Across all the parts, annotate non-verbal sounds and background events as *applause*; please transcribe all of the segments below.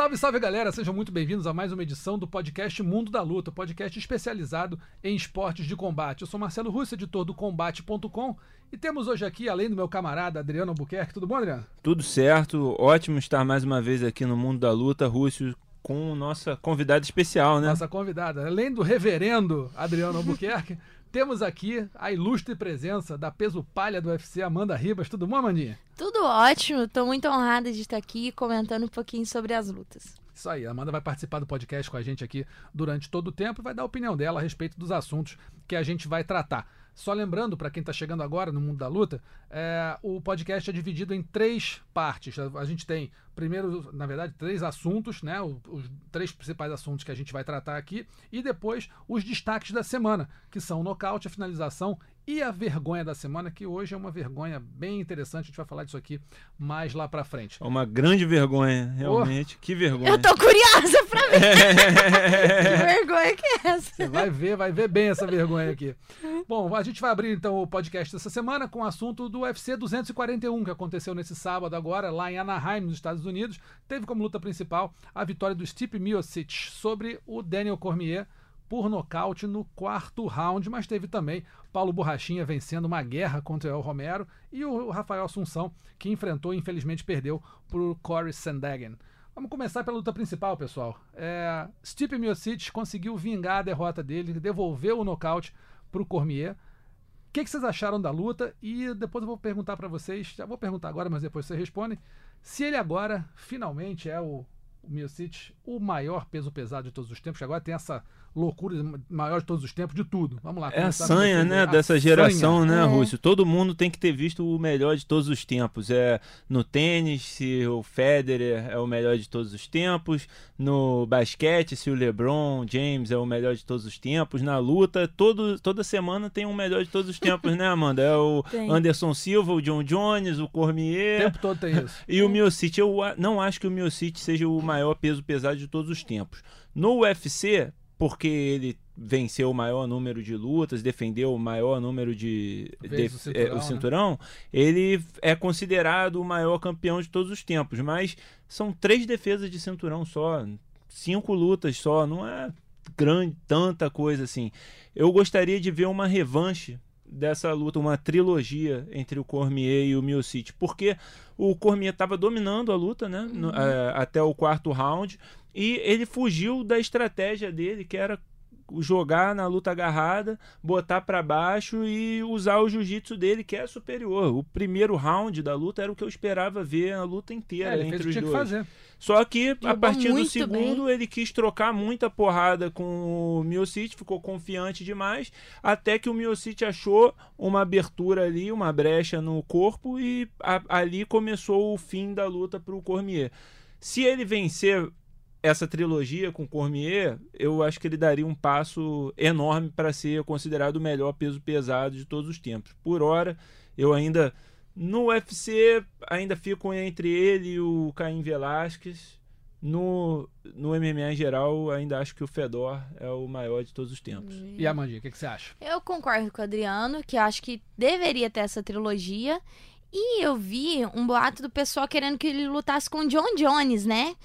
Salve, salve galera, sejam muito bem-vindos a mais uma edição do podcast Mundo da Luta, podcast especializado em esportes de combate. Eu sou Marcelo Russo, editor do Combate.com, e temos hoje aqui, além do meu camarada Adriano Albuquerque, tudo bom, Adriano? Tudo certo, ótimo estar mais uma vez aqui no Mundo da Luta, Rússio, com nossa convidada especial, né? Nossa convidada, além do reverendo Adriano Albuquerque, *laughs* temos aqui a ilustre presença da peso palha do UFC, Amanda Ribas. Tudo bom, Amandinha? Tudo ótimo, tô muito honrada de estar aqui comentando um pouquinho sobre as lutas. Isso aí, a Amanda vai participar do podcast com a gente aqui durante todo o tempo e vai dar a opinião dela a respeito dos assuntos que a gente vai tratar. Só lembrando, para quem está chegando agora no mundo da luta, é, o podcast é dividido em três partes. A gente tem, primeiro, na verdade, três assuntos, né? Os, os três principais assuntos que a gente vai tratar aqui, e depois os destaques da semana, que são o nocaute, a finalização e a vergonha da semana, que hoje é uma vergonha bem interessante. A gente vai falar disso aqui mais lá pra frente. É uma grande vergonha, realmente. Oh. Que vergonha. Eu tô curiosa pra ver. *laughs* que vergonha que é essa? Você vai ver, vai ver bem essa vergonha aqui. Bom, a gente vai abrir então o podcast dessa semana com o assunto do UFC 241, que aconteceu nesse sábado agora, lá em Anaheim, nos Estados Unidos. Teve como luta principal a vitória do Stipe Miocic sobre o Daniel Cormier por nocaute no quarto round, mas teve também Paulo Borrachinha vencendo uma guerra contra o El Romero e o Rafael Assunção, que enfrentou e infelizmente perdeu por Corey Sandhagen. Vamos começar pela luta principal, pessoal. É, Stipe Miocic conseguiu vingar a derrota dele, devolveu o nocaute para o Cormier. O que, que, vocês acharam da luta? E depois eu vou perguntar para vocês, já vou perguntar agora, mas depois vocês respondem, se ele agora finalmente é o, o Miocic o maior peso pesado de todos os tempos, que agora tem essa loucura maior de todos os tempos, de tudo. Vamos lá. É a sanha, né, dessa geração, sanha. né, é. Rússio? Todo mundo tem que ter visto o melhor de todos os tempos. É no tênis, se o Federer é o melhor de todos os tempos, no basquete, se o LeBron James é o melhor de todos os tempos, na luta, todo, toda semana tem um melhor de todos os tempos, né, Amanda? É o tem. Anderson Silva, o John Jones, o Cormier. O tempo todo tem isso. e o Miocic, eu não acho que o Miocic seja o maior peso pesado de todos os tempos. No UFC, porque ele venceu o maior número de lutas, defendeu o maior número de, de o cinturão, é, o cinturão né? ele é considerado o maior campeão de todos os tempos, mas são três defesas de cinturão só, cinco lutas só, não é grande tanta coisa assim. Eu gostaria de ver uma revanche dessa luta, uma trilogia entre o Cormier e o Miocic, porque o Cormier estava dominando a luta, né, no, uhum. é, até o quarto round e ele fugiu da estratégia dele, que era jogar na luta agarrada, botar para baixo e usar o jiu-jitsu dele, que é superior. O primeiro round da luta era o que eu esperava ver a luta inteira é, entre os dois. fazer. Só que Jogou a partir do segundo bem. ele quis trocar muita porrada com o Miocic, ficou confiante demais, até que o Miocic achou uma abertura ali, uma brecha no corpo e a, ali começou o fim da luta para o Cormier. Se ele vencer essa trilogia com Cormier, eu acho que ele daria um passo enorme para ser considerado o melhor peso pesado de todos os tempos. Por hora, eu ainda no UFC ainda fico entre ele e o Caim Velasquez. No, no MMA em geral, ainda acho que o Fedor é o maior de todos os tempos. E a Mandy, o que, que você acha? Eu concordo com o Adriano, que acho que deveria ter essa trilogia. E eu vi um boato do pessoal querendo que ele lutasse com o John Jones, né?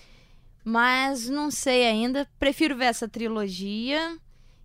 Mas não sei ainda. Prefiro ver essa trilogia.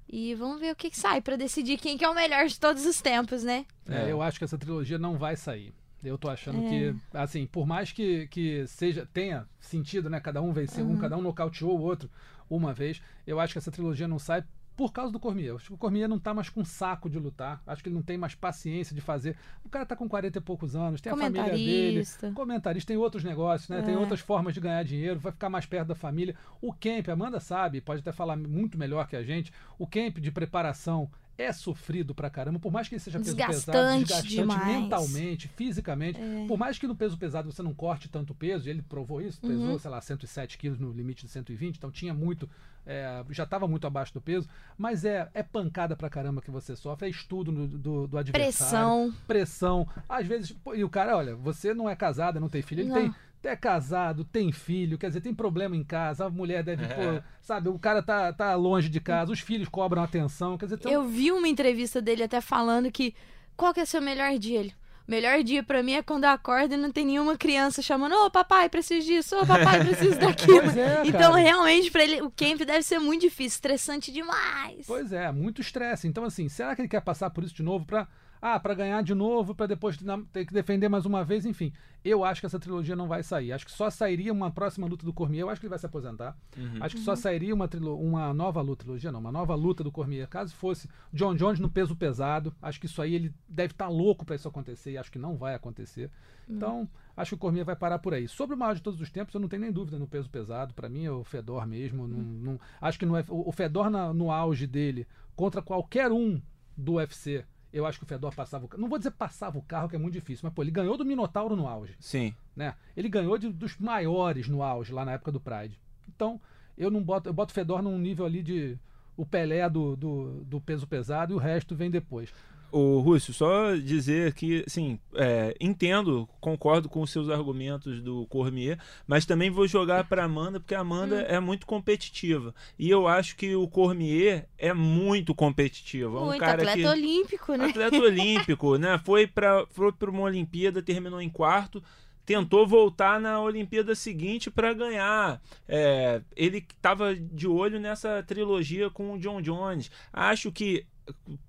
E vamos ver o que, que sai para decidir quem que é o melhor de todos os tempos, né? É, eu acho que essa trilogia não vai sair. Eu tô achando é. que, assim, por mais que, que seja tenha sentido, né? Cada um venceu uhum. um, cada um nocauteou o outro uma vez. Eu acho que essa trilogia não sai por causa do Cormier. Acho que o Cormier não tá mais com saco de lutar. Acho que ele não tem mais paciência de fazer. O cara tá com 40 e poucos anos, tem a família dele. Comentarista, tem outros negócios, né? É. Tem outras formas de ganhar dinheiro, vai ficar mais perto da família. O camp, a Amanda sabe, pode até falar muito melhor que a gente. O camp de preparação é sofrido pra caramba, por mais que ele seja peso Desgastante pesado, desgastante demais. mentalmente, fisicamente. É. Por mais que no peso pesado você não corte tanto peso, e ele provou isso, Uhum. pesou, sei lá, 107 quilos no limite de 120, então tinha muito, é, já estava muito abaixo do peso, mas é, é pancada pra caramba que você sofre, é estudo no- do, do adversário. Pressão. Pressão. Às vezes, pô, e o cara, olha, você não é casada, não tem filho, ele Não. tem. É casado, tem filho, quer dizer, tem problema em casa, a mulher deve, pô, sabe, o cara tá, tá longe de casa, os filhos cobram atenção, quer dizer, um- Eu vi uma entrevista dele até falando que qual que é seu melhor dia? Ele, o melhor dia pra mim é quando eu acordo e não tem nenhuma criança chamando, ô papai, preciso disso, ô papai, *laughs* preciso daquilo. Pois é, então, cara. realmente, pra ele, o camp deve ser muito difícil, estressante demais. Pois é, muito estresse. Então, assim, será que ele quer passar por isso de novo pra. Ah, pra ganhar de novo, pra depois ter que defender mais uma vez, enfim. Eu acho que essa trilogia não vai sair. Acho que só sairia uma próxima luta do Cormier. Eu acho que ele vai se aposentar. Acho que só sairia uma, uma nova luta, trilogia não, uma nova luta do Cormier. Caso fosse John Jones no peso pesado, acho que isso aí ele deve estar louco pra isso acontecer e acho que não vai acontecer. Então, acho que o Cormier vai parar por aí. Sobre o maior de todos os tempos, eu não tenho nem dúvida no peso pesado. Pra mim é o Fedor mesmo. Não, não- acho que não é, o o Fedor na- no auge dele contra qualquer um do UFC. Eu acho que o Fedor passava o ca- Não vou dizer passava o carro, que é muito difícil, mas pô, ele ganhou do Minotauro no auge Sim. né? Ele ganhou de- dos maiores no auge, lá na época do Pride. Então, eu não boto, eu boto o Fedor num nível ali de o Pelé do, do, do peso pesado e o resto vem depois. O Rússio, só dizer que, assim, é, entendo, concordo com os seus argumentos do Cormier, mas também vou jogar para Amanda, porque a Amanda Hum. é muito competitiva. E eu acho que o Cormier é muito competitivo. É um muito cara atleta que... olímpico, né? Atleta olímpico, *laughs* né? Foi para foi pra uma Olimpíada, terminou em quarto, tentou voltar na Olimpíada seguinte para ganhar. É, ele estava de olho nessa trilogia com o John Jones. Acho que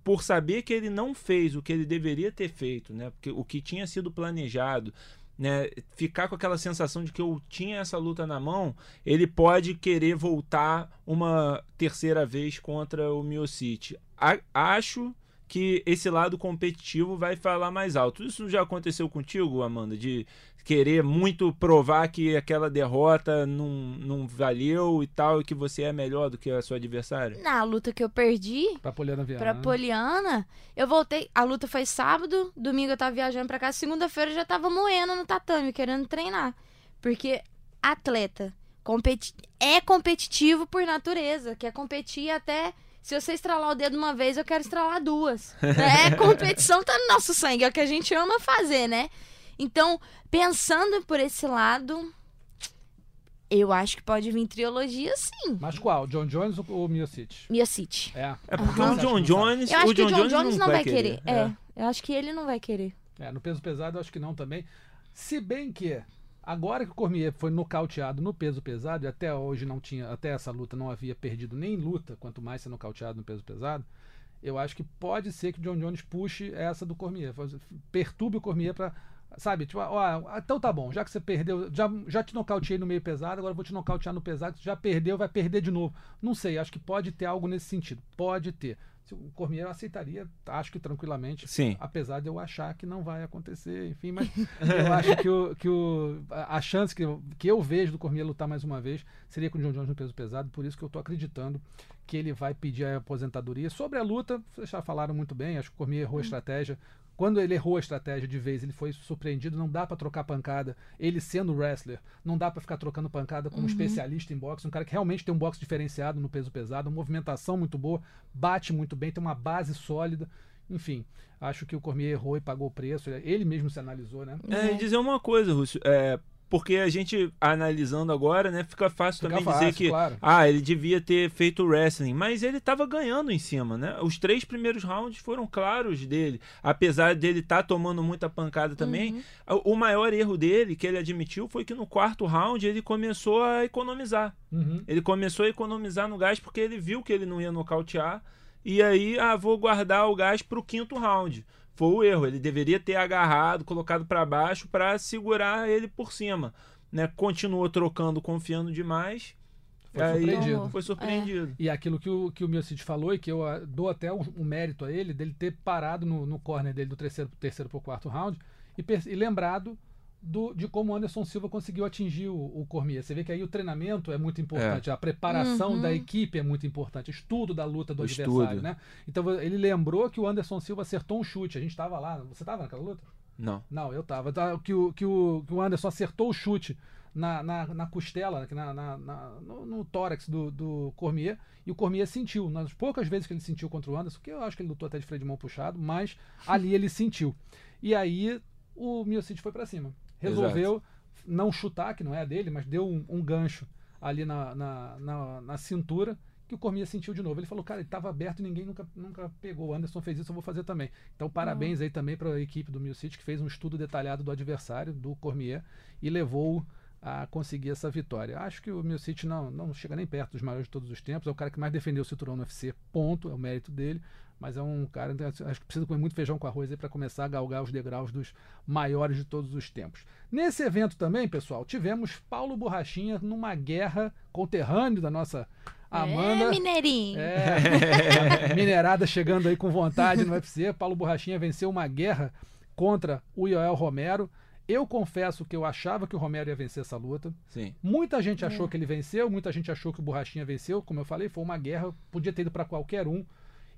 por saber que ele não fez o que ele deveria ter feito, né? Porque o que tinha sido planejado, né? Ficar com aquela sensação de que eu tinha essa luta na mão, ele pode querer voltar uma terceira vez contra o Miocic. A- Acho que esse lado competitivo vai falar mais alto. Isso já aconteceu contigo, Amanda? De querer muito provar que aquela derrota não, não valeu e tal, e que você é melhor do que a sua adversária? Na luta que eu perdi, Pra Poliana Viana. Pra Poliana, eu voltei. A luta foi sábado, domingo eu tava viajando pra cá, segunda-feira eu já tava moendo no tatame, querendo treinar. Porque atleta competi é competitivo por natureza, quer competir até. Se você estralar o dedo uma vez, eu quero estralar duas. É, competição tá no nosso sangue, é o que a gente ama fazer, né? Então, pensando por esse lado, eu acho que pode vir trilogia sim. Mas qual? John Jones ou, ou Miocic? Miocic. É. É porque Aham. o John Jones. Eu acho o que o John John Jones não vai querer. É. É, eu acho que ele não vai querer. É, no peso pesado eu acho que não também. Se bem que agora que o Cormier foi nocauteado no peso pesado e até hoje não tinha, até essa luta não havia perdido nem luta, quanto mais ser nocauteado no peso pesado, eu acho que pode ser que o John Jones puxe essa do Cormier, perturbe o Cormier pra, sabe, tipo, ó, então tá bom, já que você perdeu, já, já te nocauteei no meio pesado, agora vou te nocautear no pesado, já perdeu, vai perder de novo. Não sei, acho que pode ter algo nesse sentido, pode ter. O Cormier eu aceitaria, acho que tranquilamente, Sim. apesar de eu achar que não vai acontecer, enfim, mas *laughs* eu acho que, o, que o, a chance que eu, que eu vejo do Cormier lutar mais uma vez seria com o John Jones no peso pesado, por isso que eu tô acreditando que ele vai pedir a aposentadoria. Sobre a luta, vocês já falaram muito bem, acho que o Cormier errou a estratégia. Quando ele errou a estratégia de vez, ele foi surpreendido, não dá pra trocar pancada. Ele sendo wrestler, não dá pra ficar trocando pancada como especialista em boxe, um cara que realmente tem um boxe diferenciado no peso pesado, uma movimentação muito boa, bate muito bem, tem uma base sólida. Enfim, acho que o Cormier errou e pagou o preço. Ele mesmo se analisou, né? É, e dizer uma coisa, Rússio. É, porque a gente, analisando agora, né, fica fácil Fica também fácil, dizer que claro. ah, ele devia ter feito wrestling, mas ele tava ganhando em cima, né? Os três primeiros rounds foram claros dele, apesar dele estar tomando muita pancada também. O o maior erro dele, que ele admitiu, foi que no quarto round ele começou a economizar. Uhum. Ele começou a economizar no gás porque ele viu que ele não ia nocautear. E aí, ah, vou guardar o gás pro quinto round. Foi o erro. Ele deveria ter agarrado, colocado para baixo para segurar ele por cima. Né? Continuou trocando, confiando demais. Foi aí surpreendido. foi surpreendido. E aquilo que o, que o Miocic falou e que eu ah, dou até o, o mérito a ele, dele ter parado no, no corner dele do terceiro, terceiro pro quarto round e, per- e lembrado do- de como o Anderson Silva conseguiu atingir o, o Cormier. Você vê que aí o treinamento é muito importante, a preparação Uhum. da equipe é muito importante, o estudo da luta do O adversário, estudo. né? Então ele lembrou que o Anderson Silva acertou um chute. A gente estava lá, você estava naquela luta? Não. Não, eu tava. Tá, Que o, que, o, que o Anderson acertou o chute na, na, na costela, na, na- na- no, no tórax do, do Cormier, e o Cormier sentiu. Nas poucas vezes que ele sentiu contra o Anderson, que eu acho que ele lutou até de freio de mão puxado, mas ali ele sentiu. E aí o Miocic foi pra cima. Resolveu não chutar, que não é a dele, mas deu um, um gancho ali na, na, na, na cintura que o Cormier sentiu de novo. Ele falou, cara, ele estava aberto e ninguém nunca, nunca pegou. O Anderson fez isso, eu vou fazer também. Então, parabéns aí também para a equipe do Milcity, que fez um estudo detalhado do adversário, do Cormier, e levou a conseguir essa vitória. Acho que o Milcity não, não chega nem perto dos maiores de todos os tempos. É o cara que mais defendeu o cinturão no UFC, ponto, é o mérito dele. Mas é um cara, então, acho que precisa comer muito feijão com arroz aí para começar a galgar os degraus dos maiores de todos os tempos. Nesse evento também, pessoal, tivemos Paulo Borrachinha numa guerra conterrâneo da nossa Amanda. É, mineirinho. É, *laughs* minerada chegando aí com vontade no UFC. Paulo Borrachinha venceu uma guerra contra o Yoel Romero. Eu confesso que eu achava que o Romero ia vencer essa luta. Sim. Muita gente achou que ele venceu, muita gente achou que o Borrachinha venceu. Como eu falei, foi uma guerra, podia ter ido para qualquer um.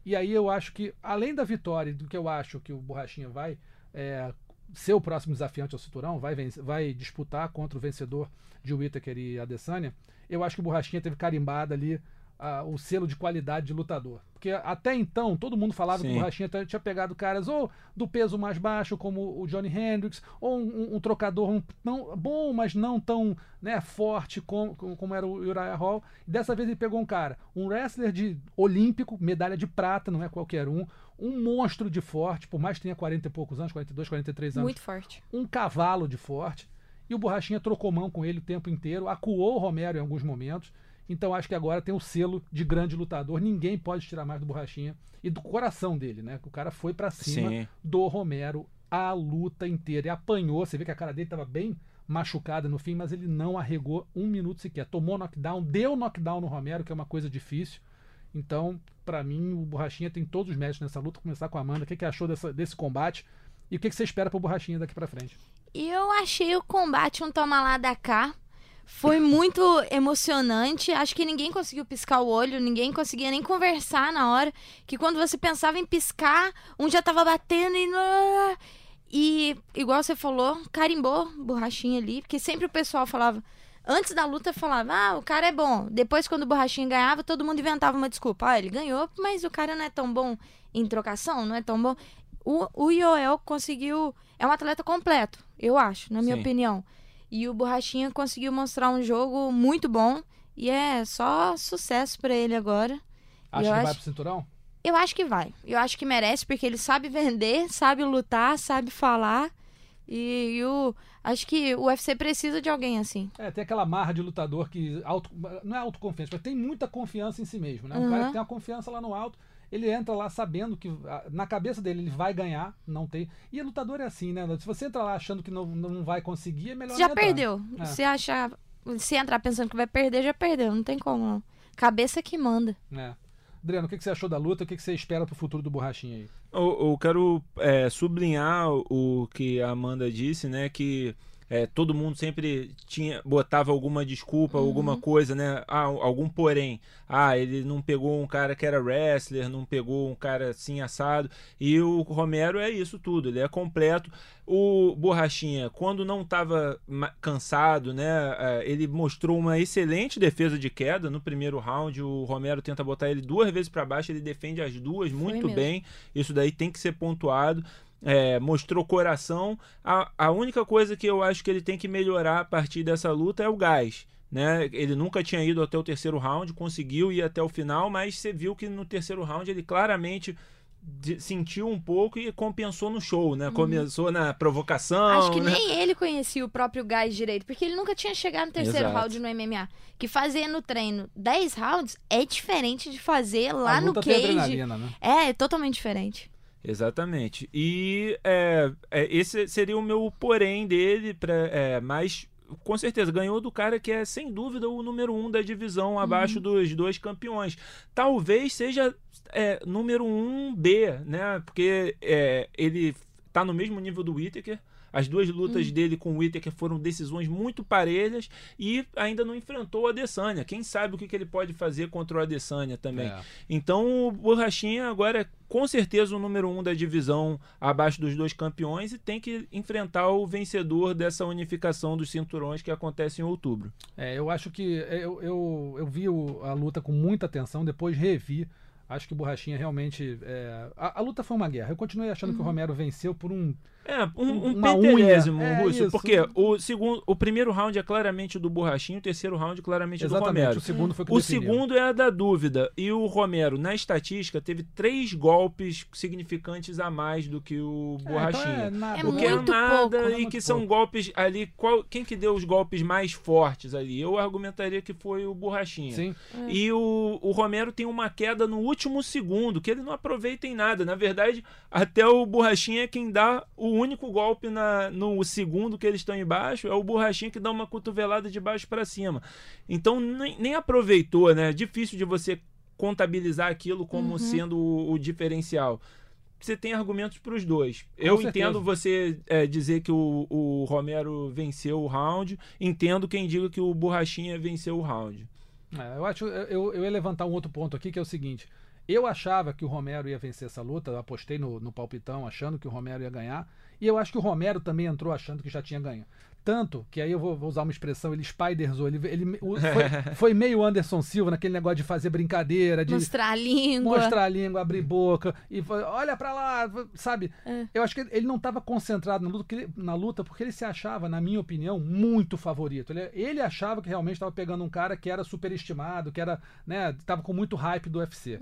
E aí eu acho que, além da vitória e do que eu acho que o Borrachinha vai é, ser o próximo desafiante ao cinturão, vai, vencer- vai disputar contra o vencedor de Whittaker e Adesanya, eu acho que o Borrachinha teve carimbado ali ah, o selo de qualidade de lutador. Porque até então, todo mundo falava que o Sim. Borrachinha tinha pegado caras ou do peso mais baixo, como o Johnny Hendricks, ou um, um- um trocador um- não, bom, mas não tão né, forte como, como era o Uriah Hall. E dessa vez ele pegou um cara, um wrestler de olímpico, medalha de prata, não é qualquer um, um monstro de forte, por mais que tenha 40 e poucos anos, 42, 43 anos Muito forte. um cavalo de forte. E o Borrachinha trocou mão com ele o tempo inteiro, acuou o Romero em alguns momentos. Então acho que agora tem o selo de grande lutador. Ninguém pode tirar mais do Borrachinha e do coração dele, né? O cara foi pra cima Sim. do Romero a luta inteira. E apanhou. Você vê que a cara dele tava bem machucada no fim, mas ele não arregou um minuto sequer. Tomou knockdown, deu knockdown no Romero, que é uma coisa difícil. Então, pra mim, o Borrachinha tem todos os méritos nessa luta. Vou começar com a Amanda. O que, que achou dessa- desse combate? E o que, que você espera pro Borrachinha daqui pra frente? Eu achei o combate um toma lá da cá. Foi muito emocionante. Acho que ninguém conseguiu piscar o olho, ninguém conseguia nem conversar na hora. Que quando você pensava em piscar, um já tava batendo e. E, igual você falou, carimbou borrachinha ali, porque sempre o pessoal falava. Antes da luta falava, ah, o cara é bom. Depois, quando o borrachinha ganhava, todo mundo inventava uma desculpa. Ah, ele ganhou, mas o cara não é tão bom em trocação, não é tão bom. O, o Yoel conseguiu. É um atleta completo, eu acho, na minha Sim. opinião. E o Borrachinha conseguiu mostrar um jogo muito bom. E é só sucesso pra ele agora. Acha que vai acho- pro cinturão? Eu acho que vai. Eu acho que merece, porque ele sabe vender, *laughs* sabe lutar, sabe falar. E, e o, acho que o UFC precisa de alguém assim. É, tem aquela marra de lutador que auto, não é autoconfiança, mas tem muita confiança em si mesmo, né? Um Uhum. cara que tem uma confiança lá no alto, ele entra lá sabendo que ah, na cabeça dele ele vai ganhar, não tem. E o lutador é assim, né? Se você entra lá achando que não, não vai conseguir, é melhor Você já não entrar. perdeu. É. Se achar. Se entrar pensando que vai perder, já perdeu. Não tem como, não. Cabeça que manda. É. Adriano, o que que você achou da luta? O que que você espera pro futuro do Borrachinha aí? Eu, eu quero é, sublinhar o, o que a Amanda disse, né? Que é, todo mundo sempre tinha botava alguma desculpa, alguma coisa, né? Ah, algum porém. Ah, ele não pegou um cara que era wrestler, não pegou um cara assim assado. E o Romero é isso tudo, ele é completo. O Borrachinha, quando não estava cansado, né? é, Ele mostrou uma excelente defesa de queda no primeiro round. O Romero tenta botar ele duas vezes para baixo, ele defende as duas muito bem. Isso daí tem que ser pontuado. É, mostrou coração. A, a única coisa que eu acho que ele tem que melhorar a partir dessa luta é o gás. Né? Ele nunca tinha ido até o terceiro round, conseguiu ir até o final, mas você viu que no terceiro round ele claramente sentiu um pouco e compensou no show, né? Começou na provocação. Uhum. Acho que né? nem ele conhecia o próprio gás direito, porque ele nunca tinha chegado no terceiro Exato. round no MMA. Que fazer no treino 10 rounds é diferente de fazer lá no cage. né? É, é totalmente diferente. Exatamente. E é, é, esse seria o meu porém dele, pra, é, mas com certeza ganhou do cara que é sem dúvida o número um da divisão abaixo dos dois campeões. Talvez seja é, número um B, né? Porque é, ele tá no mesmo nível do Whittaker. As duas lutas dele com o Whittaker foram decisões muito parelhas e ainda não enfrentou o Adesanya. Quem sabe o que, que ele pode fazer contra o Adesanya também. É. Então o Borrachinha agora é com certeza o número um da divisão abaixo dos dois campeões e tem que enfrentar o vencedor dessa unificação dos cinturões que acontece em outubro. É, eu acho que eu, eu, eu vi a luta com muita atenção, depois revi. Acho que o Borrachinha realmente. é, a, a luta foi uma guerra. Eu continuei achando que o Romero venceu por um. É, um, um Uma pentelésimo, unha. É, Russo, isso. porque o segundo, o primeiro round é claramente do Borrachinho, o terceiro round claramente é do Exatamente. Romero. O segundo foi o que O definiu. segundo é a da dúvida. E o Romero, na estatística, teve três golpes significantes a mais do que o É, Borrachinha. então é nada. É o que é nada pouco, é e que são pouco. golpes ali. Qual, quem que deu os golpes mais fortes ali? Eu argumentaria que foi o Borrachinha. Sim. E o, o Romero tem uma queda no último segundo, que ele não aproveita em nada. Na verdade, até o Borrachinha é quem dá o único golpe na, no segundo que eles estão embaixo. É o Borrachinha que dá uma cotovelada de baixo para cima. Então nem, nem aproveitou, né? É difícil de você contabilizar aquilo como sendo o, o diferencial. Você tem argumentos para os dois. Eu certeza. entendo você é, dizer que o, o Romero venceu o round, entendo quem diga que o Borrachinha venceu o round. É, eu acho. Eu, eu ia levantar um outro ponto aqui, que é o seguinte. Eu achava que o Romero ia vencer essa luta, eu apostei no, no palpitão achando que o Romero ia ganhar. E eu acho que o Romero também entrou achando que já tinha ganho. Tanto que aí eu vou, vou usar uma expressão, ele spiderzou, ele, ele o- foi, *laughs* foi meio Anderson Silva naquele negócio de fazer brincadeira, de Mostrar a língua. mostrar a língua, abrir boca e fa- olha pra lá, sabe? É. Eu acho que ele não estava concentrado na luta, porque ele, na luta porque ele se achava, na minha opinião, muito favorito. Ele, ele achava que realmente estava pegando um cara que era superestimado, que era, né, tava com muito hype do UFC.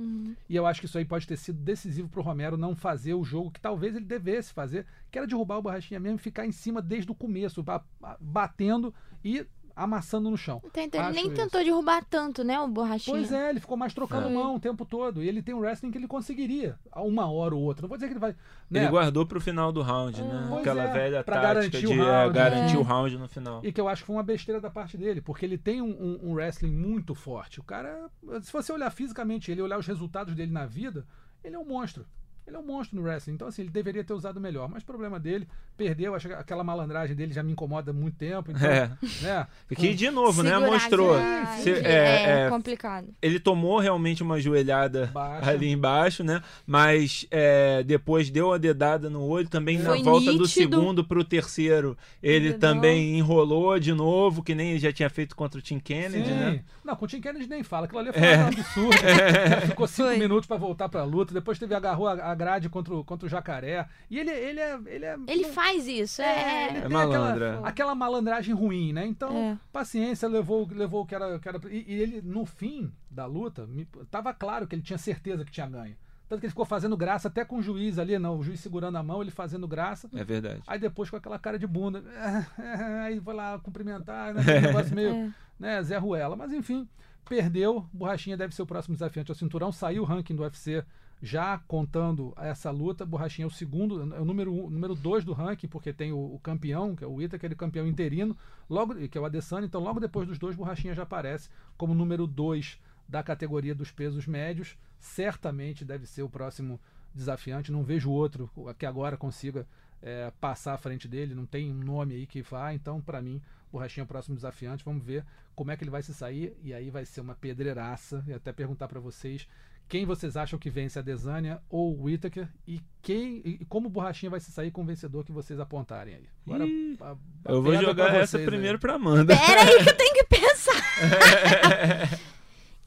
E eu acho que isso aí pode ter sido decisivo pro Romero não fazer o jogo que talvez ele devesse fazer, que era derrubar o Borrachinha mesmo e ficar em cima desde o começo, ba- ba- batendo e amassando no chão. Então, então, ele nem isso. tentou derrubar tanto, né, o borrachinha. Pois é, ele ficou mais trocando É. mão o tempo todo. E ele tem um wrestling que ele conseguiria, uma hora ou outra. Não vou dizer que ele vai. Né? Ele guardou pro final do round, né? Pois Aquela é, velha pra tática garantir o de é, round, garantir né? o round no final. E que eu acho que foi uma besteira da parte dele, porque ele tem um, um- um wrestling muito forte. O cara, se você olhar fisicamente ele, olhar os resultados dele na vida, ele é um monstro. Ele é um monstro no wrestling. Então, assim, ele deveria ter usado melhor. Mas problema dele, perdeu. Acho que aquela malandragem dele já me incomoda há muito tempo. Então, É. né? Que de novo, né? Segurar Mostrou. já- Se- é, é, é, complicado. ele tomou realmente uma joelhada Baixa. ali embaixo, né? Mas é, depois deu uma dedada no olho. Também na Foi volta do nítido. segundo pro terceiro, ele Dedão. também enrolou de novo, que nem ele já tinha feito contra o Tim Kennedy, Sim. né? Não, com o Tim Kennedy nem fala. Aquilo ali foi um absurdo. *laughs* Ficou cinco Foi. minutos pra voltar pra luta. Depois teve agarrou a a grade contra o, contra o jacaré. E ele, ele é. Ele, é, Ele não- faz isso, é. É tem malandro, Aquela, é. aquela malandragem ruim, né? Então, É. paciência, levou, levou o que era. o que era- e, e ele, no fim da luta, me- tava claro que ele tinha certeza que tinha ganho. Tanto que ele ficou fazendo graça até com o juiz ali, não, o juiz segurando a mão, ele fazendo graça. É verdade. Aí depois com aquela cara de bunda. *laughs* Aí foi lá cumprimentar, né? *laughs* aquele negócio meio. É. Né, Zé Ruela. Mas enfim, perdeu. Borrachinha deve ser o próximo desafiante ao cinturão. Saiu o ranking do UFC já contando essa luta. Borrachinha é o segundo, é o número um, número dois do ranking, porque tem o, o campeão, que é o Ita, aquele campeão interino, logo, que é o Adesanya. Então, logo depois dos dois, Borrachinha já aparece como número dois da categoria dos pesos médios. Certamente deve ser o próximo desafiante. Não vejo outro que agora consiga é, passar à frente dele. Não tem um nome aí que vá. Então, para mim, Borrachinha é o próximo desafiante. Vamos ver como é que ele vai se sair. E aí vai ser uma pedreiraça. E até perguntar para vocês quem vocês acham que vence a Desânia ou o Whittaker e quem e como o Borrachinha vai se sair com o vencedor que vocês apontarem aí. Agora, Ih, a- a Eu vou jogar pra essa primeiro pra Amanda. Pera aí que eu tenho que pensar. *laughs*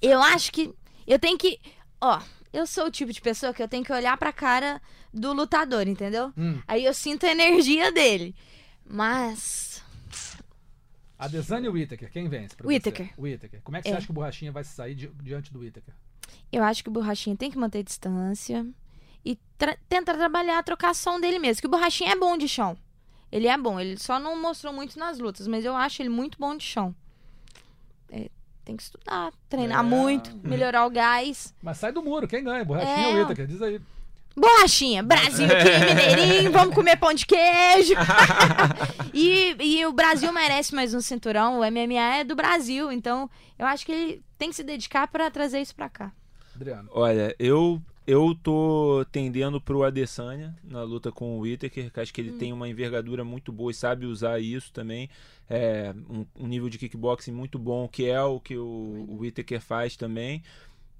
eu acho que eu tenho que, ó, eu sou o tipo de pessoa que eu tenho que olhar pra cara do lutador, entendeu? Hum. Aí eu sinto a energia dele. Mas A Desânia ou o Whittaker? Quem vence? Whittaker. Você? Whittaker. Como é que É. você acha que o Borrachinha vai se sair di- diante do Whittaker? Eu acho que o Borrachinha tem que manter distância e tra tentar trabalhar a trocação dele mesmo. Que o Borrachinha é bom de chão. Ele é bom, ele só não mostrou muito nas lutas, mas eu acho ele muito bom de chão. É, tem que estudar, treinar É. muito, melhorar o gás. Mas sai do muro, quem ganha? Borrachinha É. ou Whittaker? Diz aí. Borrachinha, Brasil aqui, *laughs* Mineirinho, vamos comer pão de queijo. *laughs* e, e o Brasil merece mais um cinturão, o MMA é do Brasil, então eu acho que ele tem que se dedicar pra trazer isso pra cá. Adriano. Olha, eu eu tô tendendo pro Adesanya na luta com o Whittaker, que acho que ele Hum. tem uma envergadura muito boa e sabe usar isso também. É, um, um nível de kickboxing muito bom, que é o que o, o Whittaker faz também.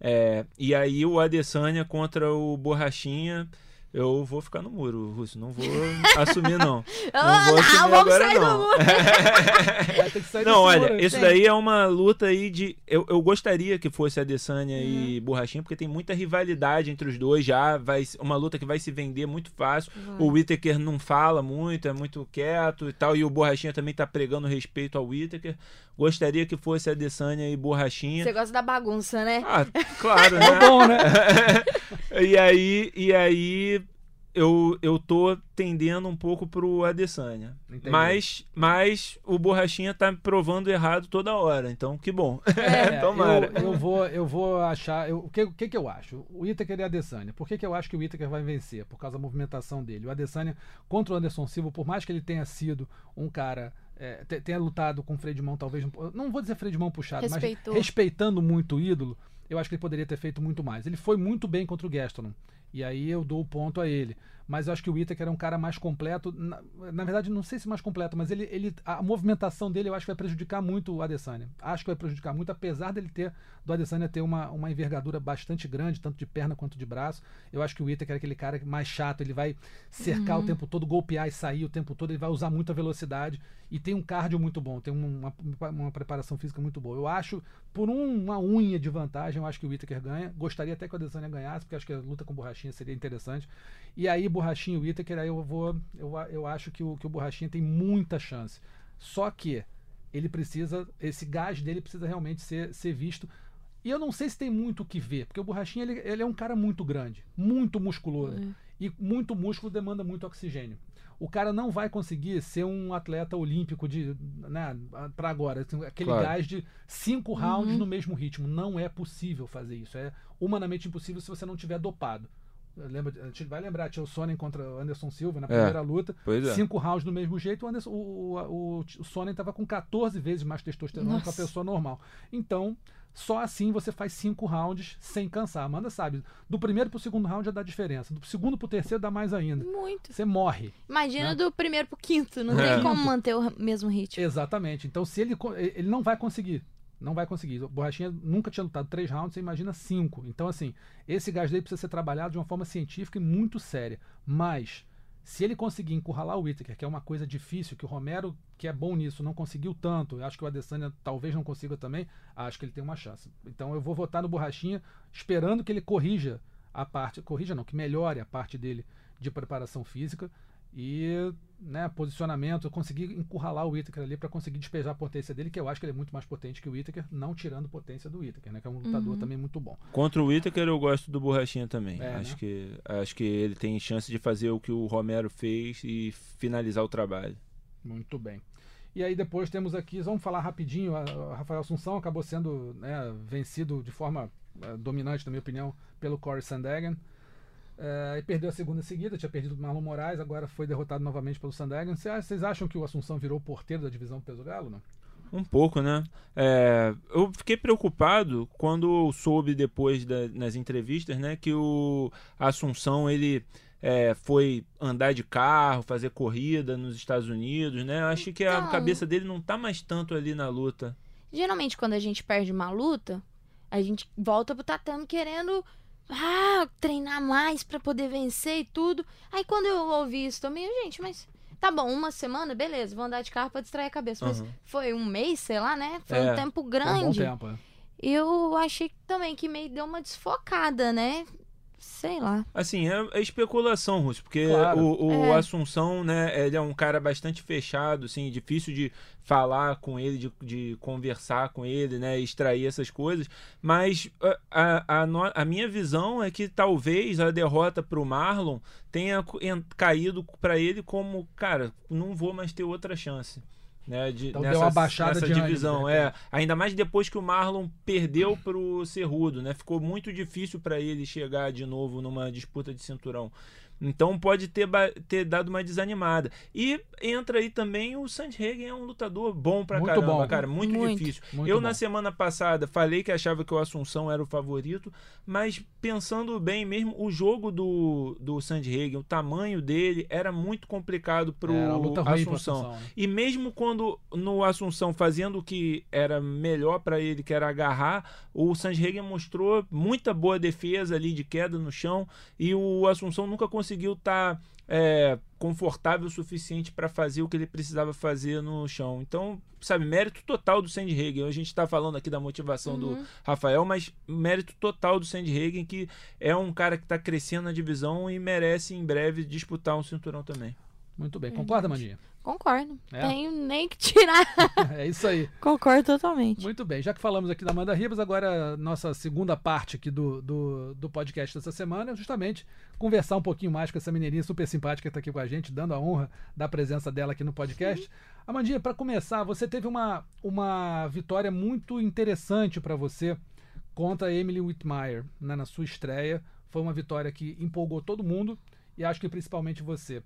É, e aí o Adesanya contra o Borrachinha, eu vou ficar no muro, Russo. Não vou *laughs* assumir, não. Ah, vou não, assumir vamos agora, sair do não. muro. *laughs* Vai ter que sair Não, olha, muro isso Sim. daí é uma luta aí de. Eu, eu gostaria que fosse Adesanya e Borrachinha, porque tem muita rivalidade entre os dois já. Vai, uma luta que vai se vender muito fácil. O Whittaker não fala muito, é muito quieto e tal. E o Borrachinha também tá pregando respeito ao Whittaker. Gostaria que fosse Adesanya e Borrachinha. Você gosta da bagunça, né? Ah, claro, É né? bom, né? *laughs* e aí, e aí eu, eu tô tendendo um pouco pro Adesanya. Entendi. Mas, mas o Borrachinha tá me provando errado toda hora, então que bom. É, *laughs* Tomara. Eu, eu vou, eu vou achar. eu- o que, o que, que eu acho? O Itaker e a Adesanya. Por que, que eu acho que o Itaker vai vencer? Por causa da movimentação dele. O Adesanya contra o Anderson Silva, por mais que ele tenha sido um cara. é, te- tenha lutado com freio de mão, talvez. Não vou dizer freio de mão puxado, Respeitou. mas respeitando muito o ídolo, eu acho que ele poderia ter feito muito mais. Ele foi muito bem contra o Gaston. E aí eu dou o ponto a ele. Mas eu acho que o Itaker era um cara mais completo. Na, na verdade, não sei se mais completo, mas ele, ele, a movimentação dele eu acho que vai prejudicar muito o Adesanya. Acho que vai prejudicar muito, apesar dele ter, do Adesanya ter uma, uma envergadura bastante grande, tanto de perna quanto de braço. Eu acho que o Itaker é aquele cara mais chato, ele vai cercar o tempo todo, golpear e sair o tempo todo, ele vai usar muita velocidade e tem um cardio muito bom, tem uma, uma preparação física muito boa. Eu acho, por um- uma unha de vantagem, eu acho que o Whittaker ganha. Gostaria até que o Adesanya ganhasse, porque acho que a luta com Borrachinha seria interessante. E aí, Borrachinha e Whittaker, aí eu vou. Eu, eu acho que o, que o Borrachinha tem muita chance. Só que ele precisa. Esse gás dele precisa realmente ser, ser visto. E eu não sei se tem muito o que ver, porque o Borrachinha ele, ele é um cara muito grande, muito musculoso. E muito músculo demanda muito oxigênio. O cara não vai conseguir ser um atleta olímpico de, né, para agora, assim, aquele Claro. gás de cinco rounds no mesmo ritmo. Não é possível fazer isso. É humanamente impossível se você não tiver dopado. Lembra, a gente vai lembrar, tinha o Sonnen contra o Anderson Silva na primeira luta. Pois é. Cinco rounds do mesmo jeito, o, Anderson, o, o, o, o Sonnen estava com 14 vezes mais testosterona que a pessoa normal. Então, só assim você faz cinco rounds sem cansar. A Amanda sabe, do primeiro pro segundo round já dá diferença. Do segundo pro terceiro dá mais ainda. Muito. Você morre. Imagina Né? do primeiro pro quinto. Não É. tem como manter o mesmo ritmo. Exatamente. Então, se ele, ele não vai conseguir. Não vai conseguir. O Borrachinha nunca tinha lutado três rounds, você imagina cinco. Então, assim, esse gás dele precisa ser trabalhado de uma forma científica e muito séria. Mas, se ele conseguir encurralar o Whittaker, que é uma coisa difícil, que o Romero, que é bom nisso, não conseguiu tanto, eu acho que o Adesanya talvez não consiga também, acho que ele tem uma chance. Então, eu vou votar no Borrachinha, esperando que ele corrija a parte, corrija não, que melhore a parte dele de preparação física e né, posicionamento, eu consegui encurralar o Whittaker ali para conseguir despejar a potência dele, que eu acho que ele é muito mais potente que o Whittaker, não tirando potência do Whittaker, né, que é um lutador também muito bom. Contra o Whittaker eu gosto do Borrachinha também. É, acho, né? que, acho que ele tem chance de fazer o que o Romero fez e finalizar o trabalho. Muito bem. E aí depois temos aqui, vamos falar rapidinho, a, a Rafael Assunção acabou sendo né, vencido de forma eh, dominante, na minha opinião, pelo Corey Sandhagen. Eh, e perdeu a segunda seguida, tinha perdido o Marlon Moraes, agora foi derrotado novamente pelo Sandhagen. Cê- Vocês acham que o Assunção virou o porteiro da divisão peso galo, não? Um pouco, né? É, eu fiquei preocupado quando soube depois da- nas entrevistas, né, que o Assunção ele é, foi andar de carro, fazer corrida nos Estados Unidos, né? Eu acho que a Então- cabeça dele não tá mais tanto ali na luta. Geralmente, quando a gente perde uma luta, a gente volta pro tatame querendo ah, treinar mais pra poder vencer e tudo. Aí quando eu ouvi isso também, gente, mas tá bom, uma semana, beleza, vou andar de carro pra distrair a cabeça. Mas Aham. foi um mês, sei lá, né? Foi É, um tempo Foi um bom grande. tempo, é. Eu achei também que meio deu uma desfocada, né? Sei lá. Assim, é, é especulação, Russo, porque Claro. o, o É. Assunção, né, ele é um cara bastante fechado, assim, difícil de falar com ele, de, de conversar com ele, né, extrair essas coisas, mas a, a, a a minha visão é que talvez a derrota pro Marlon tenha caído para ele como, cara, não vou mais ter outra chance. Né, de, Então deu nessa, uma baixada nessa de ânimo, divisão, né, é. Ainda mais depois que o Marlon perdeu pro Cerrudo, né? Ficou muito difícil para ele chegar de novo numa disputa de cinturão. Então pode ter, ter dado uma desanimada. E entra aí também o Sandhagen, é um lutador bom pra Muito caramba, bom. cara. Muito, Muito. difícil. Muito eu, bom. na semana passada, falei que achava que o Assunção era o favorito, mas pensando bem mesmo, o jogo do, do Sandhagen, o tamanho dele, era muito complicado pro Era luta Assunção. Assunção, né? E mesmo quando no Assunção fazendo o que era melhor pra ele, que era agarrar, o Sandhagen mostrou muita boa defesa ali de queda no chão e o Assunção nunca conseguiu estar confortável o suficiente pra fazer o que ele precisava fazer no chão. Então, sabe, mérito total do Sandhagen. A gente está falando aqui da motivação do Rafael, mas mérito total do Sandhagen, que é um cara que está crescendo na divisão e merece em breve disputar um cinturão também. Muito bem. Concorda, Mandinha? Concordo. É? Tenho nem que tirar. *laughs* É isso aí. Concordo totalmente. Muito bem, já que falamos aqui da Amanda Ribas, agora nossa segunda parte aqui do, do, do podcast dessa semana é justamente conversar um pouquinho mais com essa menininha super simpática que está aqui com a gente, dando a honra da presença dela aqui no podcast. Amandinha, para começar, você teve uma, uma vitória muito interessante para você contra a Emily Whitmire né, na sua estreia. Foi uma vitória que empolgou todo mundo e acho que principalmente você.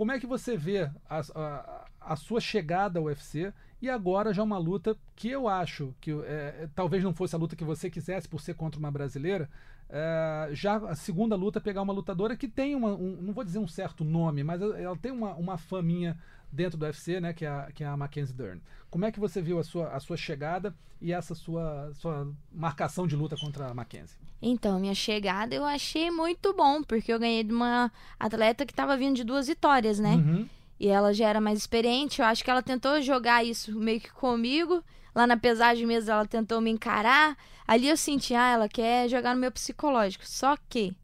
Como é que você vê a, a, a sua chegada ao UFC e agora já uma luta que eu acho que é, talvez não fosse a luta que você quisesse por ser contra uma brasileira, é, já a segunda luta pegar uma lutadora que tem uma, um, não vou dizer um certo nome, mas ela tem uma, uma faminha dentro do UFC, né, que é a, que é a Mackenzie Dern. Como é que você viu a sua, a sua chegada e essa sua, sua marcação de luta contra a Mackenzie? Então, minha chegada eu achei muito bom, porque eu ganhei de uma atleta que estava vindo de duas vitórias, né? Uhum. E ela já era mais experiente. Eu acho que ela tentou jogar isso meio que comigo. Lá na pesagem mesmo, ela tentou me encarar. Ali eu senti, ah, ela quer jogar no meu psicológico. Só que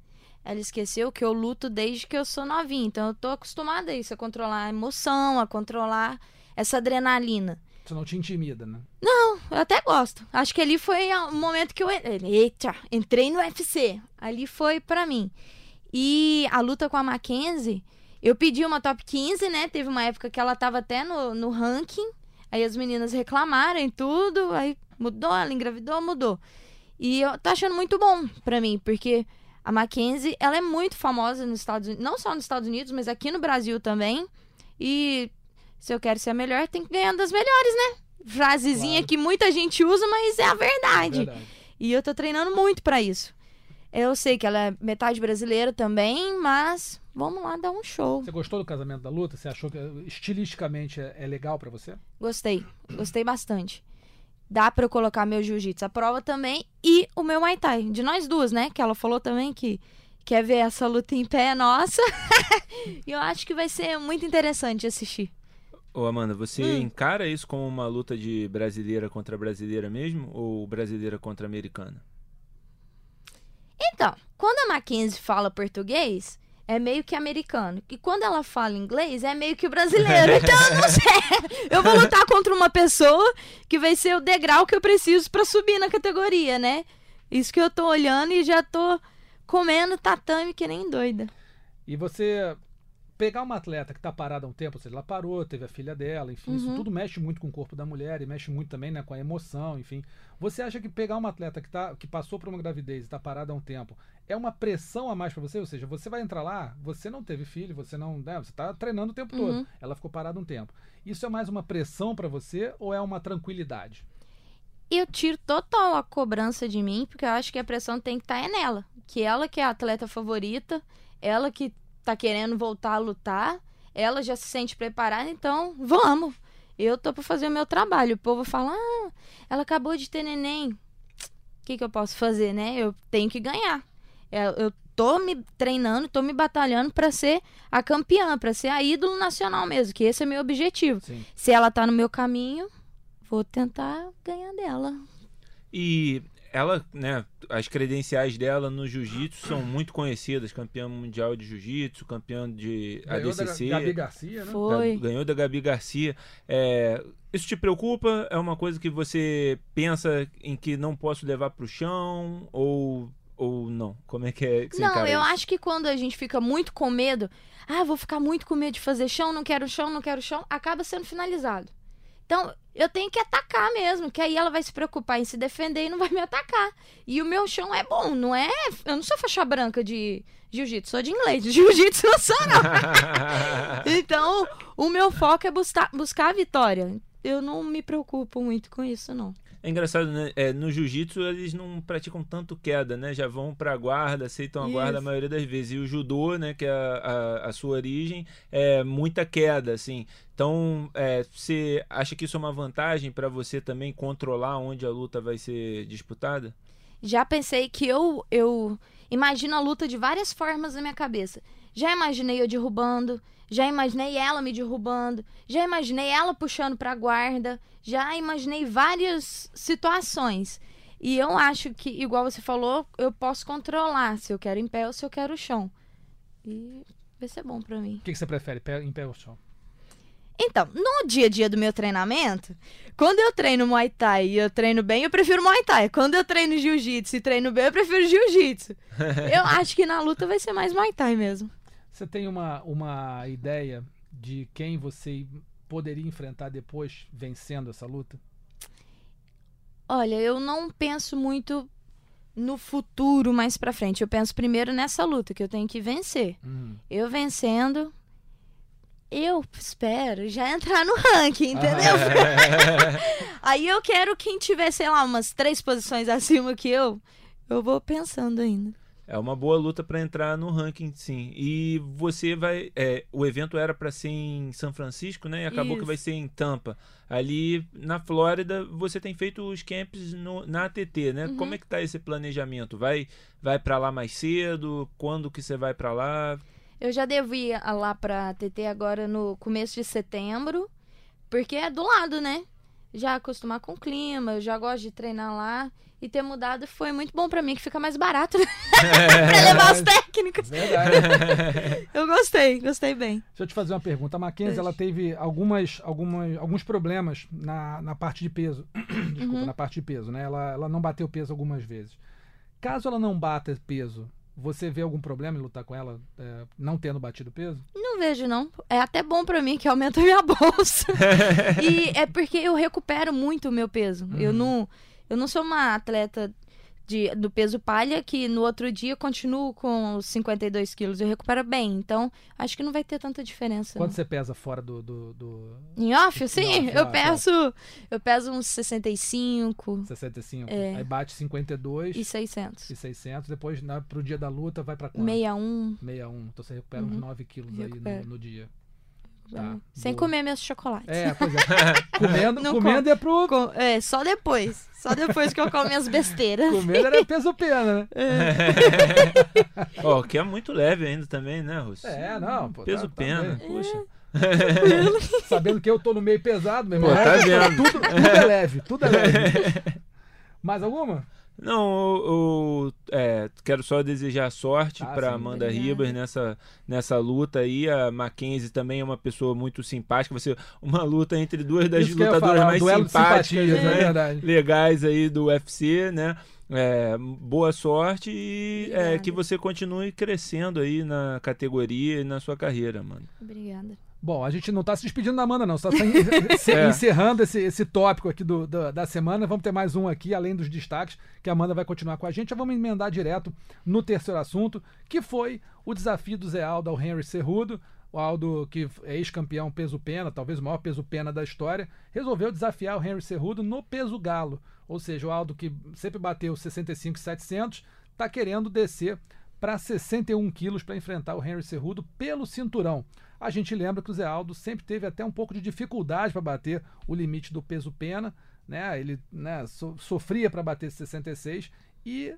ela esqueceu que eu luto desde que eu sou novinha. Então eu tô acostumada a isso, a controlar a emoção, a controlar essa adrenalina. Isso não te intimida, né? Eu até gosto. Acho que ali foi o momento que eu. Eita, entrei no UFC. Ali foi pra mim. E a luta com a Mackenzie, eu pedi uma top 15, né? Teve uma época que ela tava até no, no ranking. Aí as meninas reclamaram e tudo. Aí mudou, ela engravidou, mudou. E eu tô achando muito bom pra mim, porque a Mackenzie, ela é muito famosa nos Estados Unidos. Não só nos Estados Unidos, mas aqui no Brasil também. E se eu quero ser a melhor, tem que ganhar das melhores, né? Frasezinha Claro. que muita gente usa, mas é a verdade. Verdade. E eu tô treinando muito pra isso. Eu sei que ela é metade brasileira também, mas vamos lá dar um show. Você gostou do casamento da luta? Você achou que estilisticamente é, é legal pra você? Gostei, gostei bastante. Dá pra eu colocar meu jiu-jitsu à prova também e o meu Muay Thai. De nós duas, né? Que ela falou também que quer ver essa luta em pé nossa. *laughs* e eu acho que vai ser muito interessante assistir. Ô Amanda, você Hum. encara isso como uma luta de brasileira contra brasileira mesmo? Ou brasileira contra americana? Então, quando a Mackenzie fala português, é meio que americano. E quando ela fala inglês, é meio que brasileiro. *laughs* Então, eu não sei. Eu vou lutar contra uma pessoa que vai ser o degrau que eu preciso pra subir na categoria, né? Isso que eu tô olhando e já tô comendo tatame que nem doida. E você pegar uma atleta que está parada há um tempo, ou seja, ela parou, teve a filha dela, enfim, isso Uhum. tudo mexe muito com o corpo da mulher e mexe muito também né, com a emoção, enfim. Você acha que pegar uma atleta que, tá, que passou por uma gravidez e está parada há um tempo é uma pressão a mais para você? Ou seja, você vai entrar lá, você não teve filho, você não. Né, você está treinando o tempo Uhum. todo. Ela ficou parada um tempo. Isso é mais uma pressão para você ou é uma tranquilidade? Eu tiro total a cobrança de mim, porque eu acho que a pressão tem que estar é nela. Que ela que é a atleta favorita, ela que tá querendo voltar a lutar, ela já se sente preparada, então vamos. Eu tô pra fazer o meu trabalho. O povo fala, ah, ela acabou de ter neném. O que, que eu posso fazer, né? Eu tenho que ganhar. É, Eu tô me treinando, tô me batalhando pra ser a campeã, pra ser a ídolo nacional mesmo, que esse é meu objetivo. Sim. Se ela tá no meu caminho, vou tentar ganhar dela. E ela, né, as credenciais dela no jiu-jitsu são muito conhecidas, campeã mundial de jiu-jitsu, campeã de Ganhou da ADCC, Gabi Garcia, né? Foi. Ga- ganhou da Gabi Garcia. É, isso te preocupa? É uma coisa que você pensa em que não posso levar pro chão ou ou não? Como é que é que Não, eu isso? acho que quando a gente fica muito com medo, ah, vou ficar muito com medo de fazer chão, não quero chão, não quero chão, acaba sendo finalizado. Então, eu tenho que atacar mesmo, que aí ela vai se preocupar em se defender e não vai me atacar. E o meu chão é bom, não é? Eu não sou faixa branca de jiu-jitsu, sou de inglês. Jiu-jitsu não sou, não. *laughs* então, o meu foco é buscar, buscar a vitória. Eu não me preocupo muito com isso, não. É engraçado, né? É, no jiu-jitsu eles não praticam tanto queda, né? Já vão pra guarda, aceitam a guarda a Isso. maioria das vezes. E o judô, né? Que é a, a, a sua origem, é muita queda, assim. Então, é, você acha que isso é uma vantagem pra você também controlar onde a luta vai ser disputada? Já pensei que eu, eu imagino a luta de várias formas na minha cabeça. Já imaginei eu derrubando, já imaginei ela me derrubando, já imaginei ela puxando pra guarda, já imaginei várias situações. E eu acho que, igual você falou, eu posso controlar se eu quero em pé ou se eu quero chão. E vai ser bom pra mim. O que, que você prefere, pé, em pé ou chão? Então, no dia a dia do meu treinamento, quando eu treino Muay Thai e eu treino bem, eu prefiro Muay Thai. Quando eu treino Jiu-Jitsu e treino bem, eu prefiro Jiu-Jitsu. *laughs* eu acho que na luta vai ser mais Muay Thai mesmo. Você tem uma, uma ideia de quem você poderia enfrentar depois vencendo essa luta? Olha, eu não penso muito no futuro mais pra frente. Eu penso primeiro nessa luta que eu tenho que vencer. Hum. Eu vencendo, eu espero já *laughs* entrar no ranking, entendeu? *laughs* Aí eu quero quem tiver, sei lá, umas três posições acima que eu. Eu vou pensando ainda. É uma boa luta pra entrar no ranking, sim. E você vai. é, o evento era pra ser em São Francisco, né? E acabou que Isso. vai ser em Tampa. Ali na Flórida, você tem feito os camps no- na ATT, né? Uhum. Como é que tá esse planejamento? Vai, vai para lá mais cedo? Quando que você vai pra lá? Eu já devo ir a- lá pra TT agora no começo de setembro, porque é do lado, né? Já acostumar com o clima, eu já gosto de treinar lá. E ter mudado foi muito bom pra mim, que fica mais barato né? *laughs* pra levar os técnicos. *laughs* Eu gostei, gostei bem. Deixa eu te fazer uma pergunta. A Mackenzie, ela teve algumas, algumas, alguns problemas na, na parte de peso. *clears throat* Desculpa, Uhum. na parte de peso, né? Ela, ela não bateu peso algumas vezes. Caso ela não bata peso, você vê algum problema em lutar com ela é, não tendo batido peso? Não vejo, não. É até bom pra mim, que aumenta a minha *laughs* bolsa. e é porque eu recupero muito o meu peso. Eu não eu não sou uma atleta de, do peso palha que no outro dia eu continuo com os 52 quilos. Eu recupero bem. Então, acho que não vai ter tanta diferença. Quanto não. você pesa fora do. do, do Em off, sim, off, eu off, peso. Eu peso uns 65 65? É. Aí bate 52 e 600. e 600. Depois, na, pro dia da luta, vai pra quanto? 61. 61. Então você recupera uns Uhum. 9 quilos aí no, no dia. Tá, sem boa. comer meus chocolates. É, pois é. *laughs* comendo, Não comendo é pro. Com- é, só depois. Só depois que eu como minhas besteiras. Comendo era peso pena, né? *laughs* Ó, que é muito leve ainda também, né, Russo? É, não. Pô, Peso tá- tá pena, puxa. Sabendo que eu tô no meio pesado, meu irmão. Pô, tá É, vendo? Tudo, tudo é leve, tudo é leve. *laughs* Mais alguma? Não, eu, eu, é, quero só desejar sorte Ah, para. Amanda Obrigada. Ribas nessa, nessa luta aí. A Mackenzie também é uma pessoa muito simpática. Vai ser uma luta entre duas das Isso lutadoras falar, mais simpáticas, né? é legais aí do UFC, né? É, boa sorte e é, que você continue crescendo aí na categoria e na sua carreira, mano. Obrigada. Bom, a gente não tá se despedindo da Amanda, não. Só tá *laughs* se- *laughs* É. encerrando esse, esse tópico aqui do, da- da semana. Vamos ter mais um aqui, além dos destaques, que a Amanda vai continuar com a gente. Já vamos emendar direto no terceiro assunto, que foi o desafio do Zé Aldo ao Henry Cerrudo. O Aldo, que é ex-campeão peso-pena, talvez o maior peso-pena da história, resolveu desafiar o Henry Cerrudo no peso galo. Ou seja, o Aldo, que sempre bateu 65,700, está querendo descer para 61 quilos para enfrentar o Henry Cerrudo pelo cinturão. A gente lembra que o Zé Aldo sempre teve até um pouco de dificuldade para bater o limite do peso pena, né? Ele né, so- sofria para bater 66 e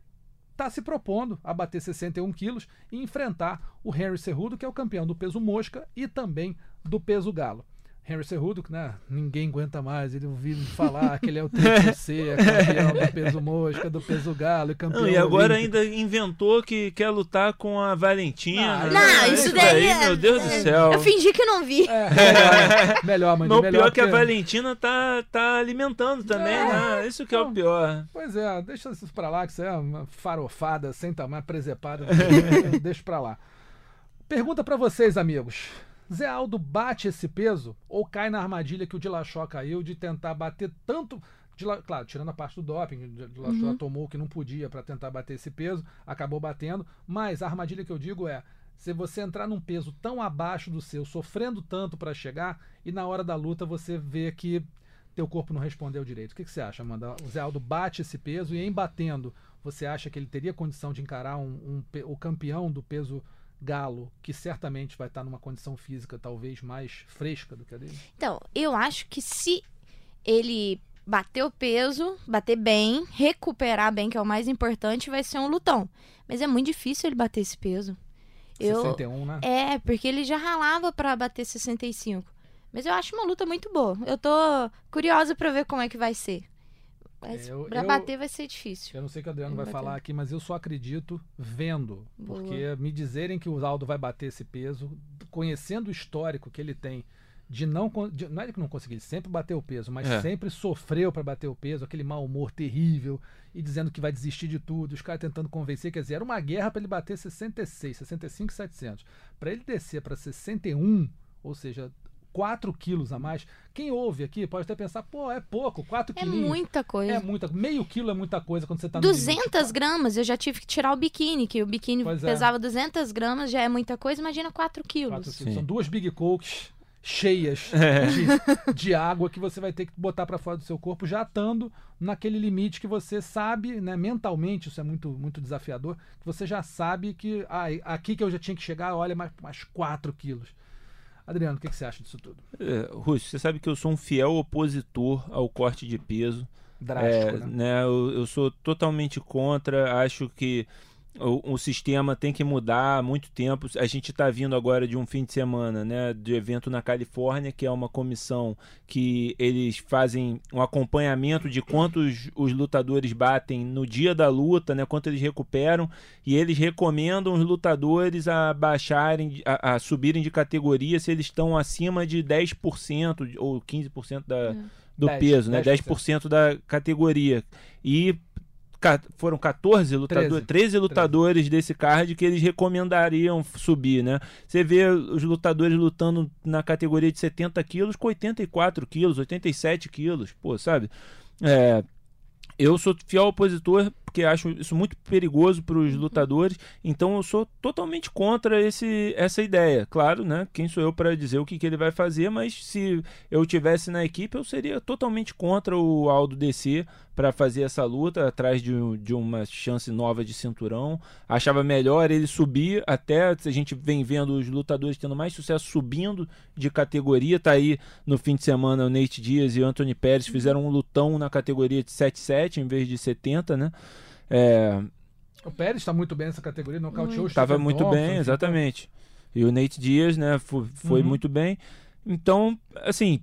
está se propondo a bater 61 quilos e enfrentar o Henry Cerrudo, que é o campeão do peso mosca e também do peso galo. Henry Cerrudo, que né, ninguém aguenta mais, ele ouviu falar que ele é o triplo C, é campeão do peso mosca, do peso galo e campeão Não, e agora olímpico. ainda inventou que quer lutar com a Valentina. Ah, né? Não, isso daí é- meu Deus do céu. Eu fingi que não vi. É, melhor, melhor, Mandy, Mas o melhor pior é que a Valentina tá, tá alimentando também, É. né? Isso que é o Não. pior. Pois é, deixa isso pra lá, que isso é uma farofada sem tamanho, presepada. *laughs* deixa pra lá. Pergunta pra vocês, amigos. Zé Aldo bate esse peso ou cai na armadilha que o Dilachó caiu de tentar bater tanto. Claro, tirando a parte do doping, o Dilachó tomou o que não podia para tentar bater esse peso, acabou batendo. Mas a armadilha que eu digo é. Se você entrar num peso tão abaixo do seu, sofrendo tanto para chegar, e na hora da luta você vê que teu corpo não respondeu direito. O que, que você acha, Amanda? O Zé Aldo bate esse peso e em batendo, você acha que ele teria condição de encarar um, um o campeão do peso galo, que certamente vai estar numa condição física talvez mais fresca do que a dele? Então, eu acho que se ele bater o peso, bater bem, recuperar bem, que é o mais importante, vai ser um lutão. Mas é muito difícil ele bater esse peso. Eu, 61, né? É, porque ele já ralava pra bater 65. Mas eu acho uma luta muito boa. Eu tô curiosa pra ver como é que vai ser. Mas É, eu- bater vai ser difícil. Eu não sei o que o Adriano vai bateu. falar aqui, mas eu só acredito vendo. Boa. Porque me dizerem que o Aldo vai bater esse peso, conhecendo o histórico que ele tem de não. de- não é que não conseguir, ele sempre bateu o peso, mas É. sempre sofreu para bater o peso, aquele mau humor terrível, e dizendo que vai desistir de tudo, os caras tentando convencer, quer dizer, era uma guerra para ele bater 66, 65 700. Para ele descer para 61, ou seja, 4 quilos a mais, quem ouve aqui pode até pensar, pô, é pouco, 4 É quilinhos. muita coisa. É muita, meio quilo é muita coisa quando você tá no limite. 200 gramas, eu já tive que tirar o biquíni, que o biquíni Pois é. pesava 200 gramas, já é muita coisa, imagina 4 Quatro quilos. quilos. Sim. São duas Big Cokes cheias *laughs* É. de, de água que você vai ter que botar para fora do seu corpo, já estando naquele limite que você sabe, né, mentalmente, isso é muito, muito desafiador, que você já sabe que ah, aqui que eu já tinha que chegar, olha, mais, mais 4 quilos. Adriano, o que, que você acha disso tudo? É, Russo, você sabe que eu sou um fiel opositor ao corte de peso. Drástico, É, né? né, eu, eu sou totalmente contra, acho que o, o sistema tem que mudar há muito tempo. A gente está vindo agora de um fim de semana, né, de evento na Califórnia, que é uma comissão que eles fazem um acompanhamento de quantos os lutadores batem no dia da luta, né, quanto eles recuperam, e eles recomendam os lutadores a baixarem, a, a subirem de categoria se eles estão acima de 10% ou 15% da, do 10, peso, né, 10%. 10% da categoria. E foram 14 lutadores, 13. 13 lutadores desse card que eles recomendariam subir, né? Você vê os lutadores lutando na categoria de 70 quilos com 84 quilos, 87 quilos, pô, sabe? É, eu sou fiel opositor porque acho isso muito perigoso para os lutadores, então eu sou totalmente contra esse, essa ideia. Claro, né? Quem sou eu para dizer o que, que ele vai fazer, mas se eu tivesse na equipe, eu seria totalmente contra o Aldo descer para fazer essa luta atrás de, de uma chance nova de cinturão. Achava melhor ele subir, até a gente vem vendo os lutadores tendo mais sucesso subindo de categoria. Tá aí no fim de semana o Nate Diaz e o Anthony Pérez fizeram um lutão na categoria de 7-7 em vez de 70, né? É, O Pérez está muito bem nessa categoria, nocauteou o Estava muito Thompson, bem, enfim, exatamente. E o Nate Diaz, né, fo- foi, Uhum. muito bem. Então, assim,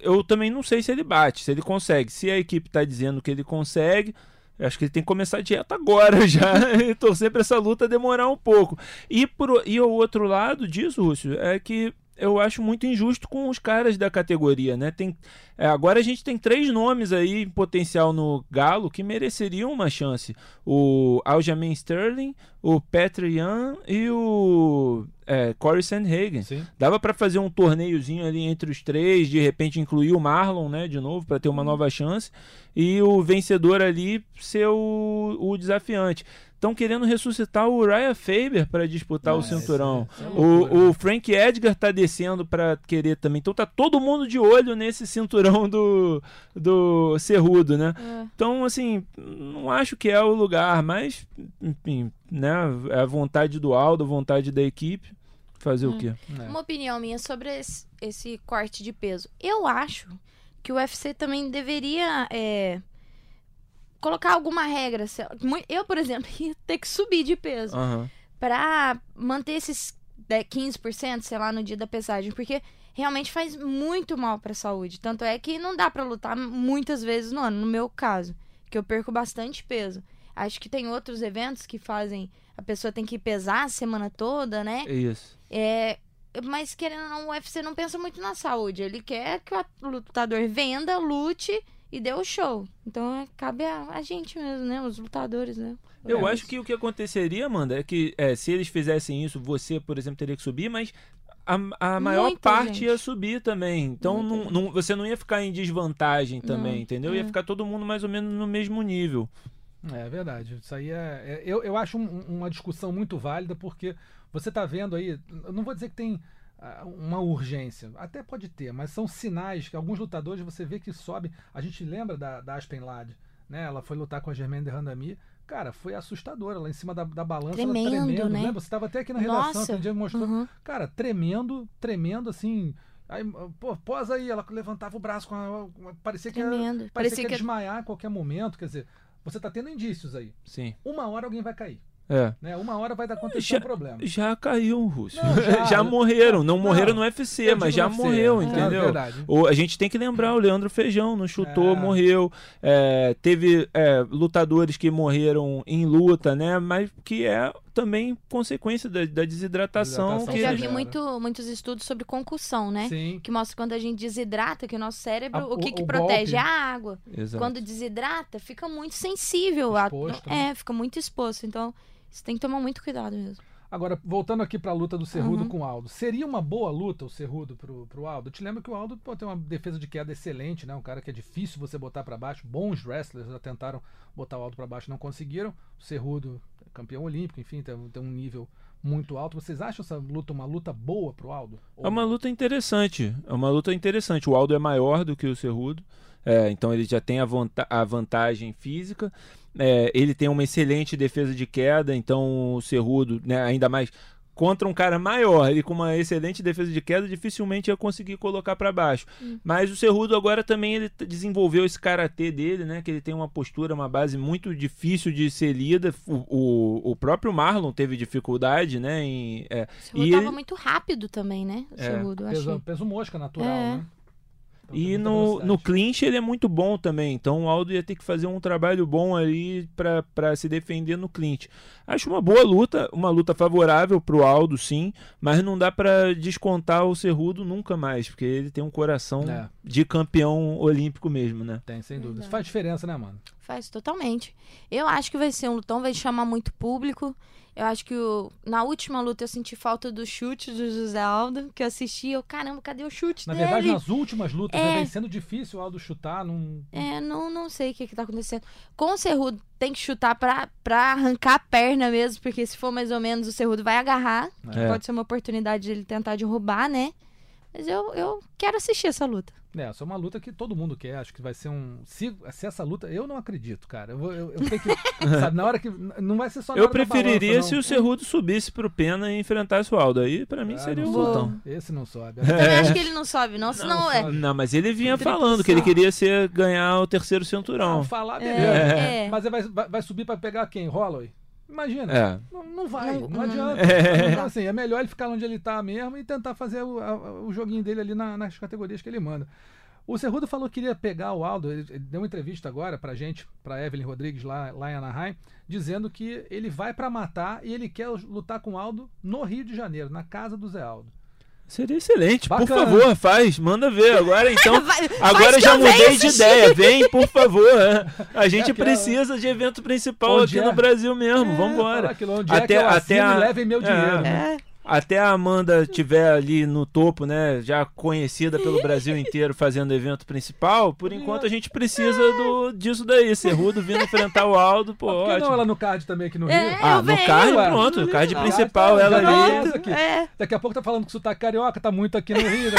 eu também não sei se ele bate, se ele consegue. Se a equipe está dizendo que ele consegue, eu acho que ele tem que começar a dieta agora *laughs* já e torcer para essa luta demorar um pouco. E, por, e o outro lado disso, Rússio, é que eu acho muito injusto com os caras da categoria, né? Tem, é, agora a gente tem três nomes aí em potencial no Galo que mereceriam uma chance: o Aljamain Sterling, o Petr Yan e o é, Corey Sandhagen. Sim. Dava pra fazer um torneiozinho ali entre os três, de repente incluir o Marlon, né, de novo, pra ter uma nova chance, e o vencedor ali ser o, o desafiante. Estão querendo ressuscitar o Ryan Faber para disputar o Nossa, cinturão. é loucura, né? O, o Frank Edgar tá descendo para querer também. Então tá todo mundo de olho nesse cinturão do, do Cerrudo, né? É. Então, assim, não acho que é o lugar, mas, enfim, né? É a vontade do Aldo, a vontade da equipe. Fazer o quê? É. Uma opinião minha sobre esse, esse corte de peso. Eu acho que o UFC também deveria é, colocar alguma regra. Eu, por exemplo, *laughs* ia ter que subir de peso Aham. pra manter esses né, 15%, sei lá, no dia da pesagem, porque realmente faz muito mal pra saúde. Tanto é que não dá pra lutar muitas vezes no ano, no meu caso, que eu perco bastante peso. Acho que tem outros eventos que fazem a pessoa tem que pesar a semana toda, né? Isso. É, mas querendo ou não, o UFC não pensa muito na saúde. Ele quer que o lutador venda, lute e o show. Então é, cabe a, a gente mesmo, né? Os lutadores, né? Eu É, acho que o que aconteceria, Amanda, é que é, se eles fizessem isso, você, por exemplo, teria que subir, mas a, a maior Muita parte gente. ia subir também. Então não, não- você não ia ficar em desvantagem também, Não, entendeu? Ia é. ficar todo mundo mais ou menos no mesmo nível. É verdade. Isso aí é. é- eu, eu acho um- uma discussão muito válida, porque você está vendo aí. Eu não vou dizer que tem uma urgência. Até pode ter, mas são sinais que alguns lutadores você vê que sobem. A gente lembra da, da Aspen Ladd, né? Ela foi lutar com a Germaine de Randami. Cara, foi assustadora lá em cima da, da balança. ela Tremendo, tremendo, né? Lembra? Você estava até aqui na redação, Nossa. dia mostrou. Uhum. Cara, tremendo, tremendo assim. Aí, pô, posa aí, ela levantava o braço com a. com a- parecia que ia, Tremendo. parecia, Parecia que ia que- desmaiar a qualquer momento. Quer dizer, você tá tendo indícios aí. Sim. Uma hora alguém vai cair. É. Né? Uma hora vai dar acontecer Já- um problema. Já caiu o russo. Não, já. *laughs* já, morreram. Não, Não, morreram no UFC, mas já UFC, morreu, é, entendeu? É verdade. O- a gente tem que lembrar o Leandro Feijão, não chutou, É. morreu. É, teve é, lutadores que morreram em luta, né? Mas que é também consequência da, da desidratação. Desidratação que Eu já vi muito, muitos estudos sobre concussão, né? Sim. Que mostra quando a gente desidrata, que o nosso cérebro, A- o que, o- que o protege? golpe. É a água. Exato. Quando desidrata, fica muito sensível. a- Exposto, né? é, fica muito exposto. Então, você tem que tomar muito cuidado mesmo. Agora, voltando aqui pra luta do Cerrudo Uhum. com o Aldo. Seria uma boa luta o Cerrudo pro, pro Aldo? Eu te lembro que o Aldo pô, tem uma defesa de queda excelente, né? Um cara que é difícil você botar pra baixo. Bons wrestlers já tentaram botar o Aldo pra baixo, não conseguiram. O Cerrudo é campeão olímpico, enfim, tem, tem um nível muito alto. Vocês acham essa luta uma luta boa pro Aldo? É uma luta interessante. É uma luta interessante. O Aldo é maior do que o Cerrudo. é, então ele já tem a, vanta- a vantagem física. É, ele tem uma excelente defesa de queda. Então o Cerrudo, né, ainda mais contra um cara maior e com uma excelente defesa de queda, dificilmente ia conseguir colocar para baixo. Mas o Cerrudo agora também ele desenvolveu esse karatê dele, né? Que ele tem uma postura, uma base muito difícil de ser lida. O, o, o próprio Marlon teve dificuldade, né? Em, é, O Cerrudo E tava ele- muito rápido também, né? O É, Cerrudo, Peso, achei. peso mosca natural, É. né? Então, E no, no clinch ele é muito bom também. Então o Aldo ia ter que fazer um trabalho bom ali pra- pra se defender no clinch. Acho uma boa luta, uma luta favorável pro Aldo, sim. Mas não dá pra descontar o Cerrudo nunca mais, porque ele tem um coração É. de campeão olímpico mesmo, né? Tem, sem dúvida. Faz diferença, né, mano? Faz totalmente. Eu acho que vai ser um lutão, vai chamar muito público. Eu acho que o- na última luta eu senti falta do chute do José Aldo, que eu assisti. Eu, caramba, cadê o chute Na dele? verdade, nas últimas lutas, É. né, vem sendo difícil o Aldo chutar. Não... É, não, não sei o que, que tá acontecendo. Com o Cerrudo tem que chutar pra, pra arrancar a perna mesmo, porque se for mais ou menos, o Cerrudo vai agarrar. que É. Pode ser uma oportunidade de ele tentar derrubar, né? Mas eu, eu quero assistir essa luta. É, essa é uma luta que todo mundo quer. Acho que vai ser um. Se, se essa luta. Eu não acredito, cara. Eu, eu, eu tenho que. *laughs* sabe, na hora que. Não vai ser só na Eu hora da preferiria balança, se o Cerrudo subisse pro Pena e enfrentasse o Aldo. Aí pra mim Ah, seria um lutão. Esse não sobe. *laughs* Também acho que ele não sobe, não, senão Não é. sobe. Não, mas ele vinha falando que ele queria ser, ganhar o terceiro Não, cinturão. falar, beleza. É, é. Mas vai, vai, vai subir pra pegar quem? Holloway? Imagina. É. Não, não vai, não, Não- adianta. É. Então, assim, é melhor ele ficar onde ele tá mesmo e tentar fazer o, a- o joguinho dele ali na- nas categorias que ele manda. O Cerrudo falou que queria pegar o Aldo, ele, ele deu uma entrevista agora pra gente, pra Evelyn Rodrigues lá, lá em Anaheim, dizendo que ele vai pra matar e ele quer lutar com o Aldo no Rio de Janeiro, na casa do Zé Aldo. Seria excelente. Por Bacana. favor, faz, manda ver. Agora *laughs* então. Vai- Agora já mudei de ideia. Vem, por favor. é. *laughs* A gente aquela- precisa de evento principal Onde aqui é? no Brasil mesmo. Falar Vambora. aquilo, onde é que Até- eu até assino a- levem meu É. dinheiro. né? É. Até a Amanda estiver ali no topo, né? Já conhecida pelo Brasil inteiro fazendo evento principal. Por enquanto a gente precisa do, disso daí. Cerrudo vindo enfrentar o Aldo, pô, Por que não ela no card também aqui no É. Rio? Ah, Eu no venho. card, Ué, pronto. no O card principal, tá, ela ali. tá. É. Daqui a pouco tá falando que sotaque carioca, tá muito aqui no Rio. Né?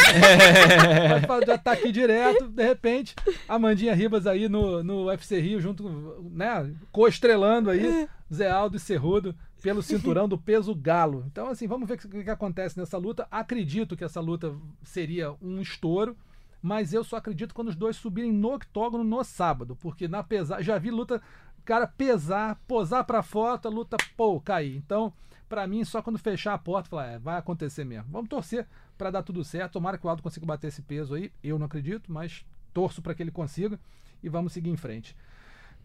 Fa- Já tá aqui direto, de repente, a Mandinha Ribas aí no, no UFC Rio, junto, com, né, co-estrelando aí, Zé Aldo e Cerrudo, pelo cinturão do peso galo. Então, assim, vamos ver o que, que acontece nessa luta. Acredito que essa luta seria um estouro, mas eu só acredito quando os dois subirem no octógono no sábado, porque na pesar, já vi luta, cara pesar, posar pra foto, a luta, pô, cair. Então, pra mim, só quando fechar a porta, falar, é, vai acontecer mesmo. Vamos torcer pra dar tudo certo. Tomara que o Aldo consiga bater esse peso aí. Eu não acredito, mas torço pra que ele consiga e vamos seguir em frente.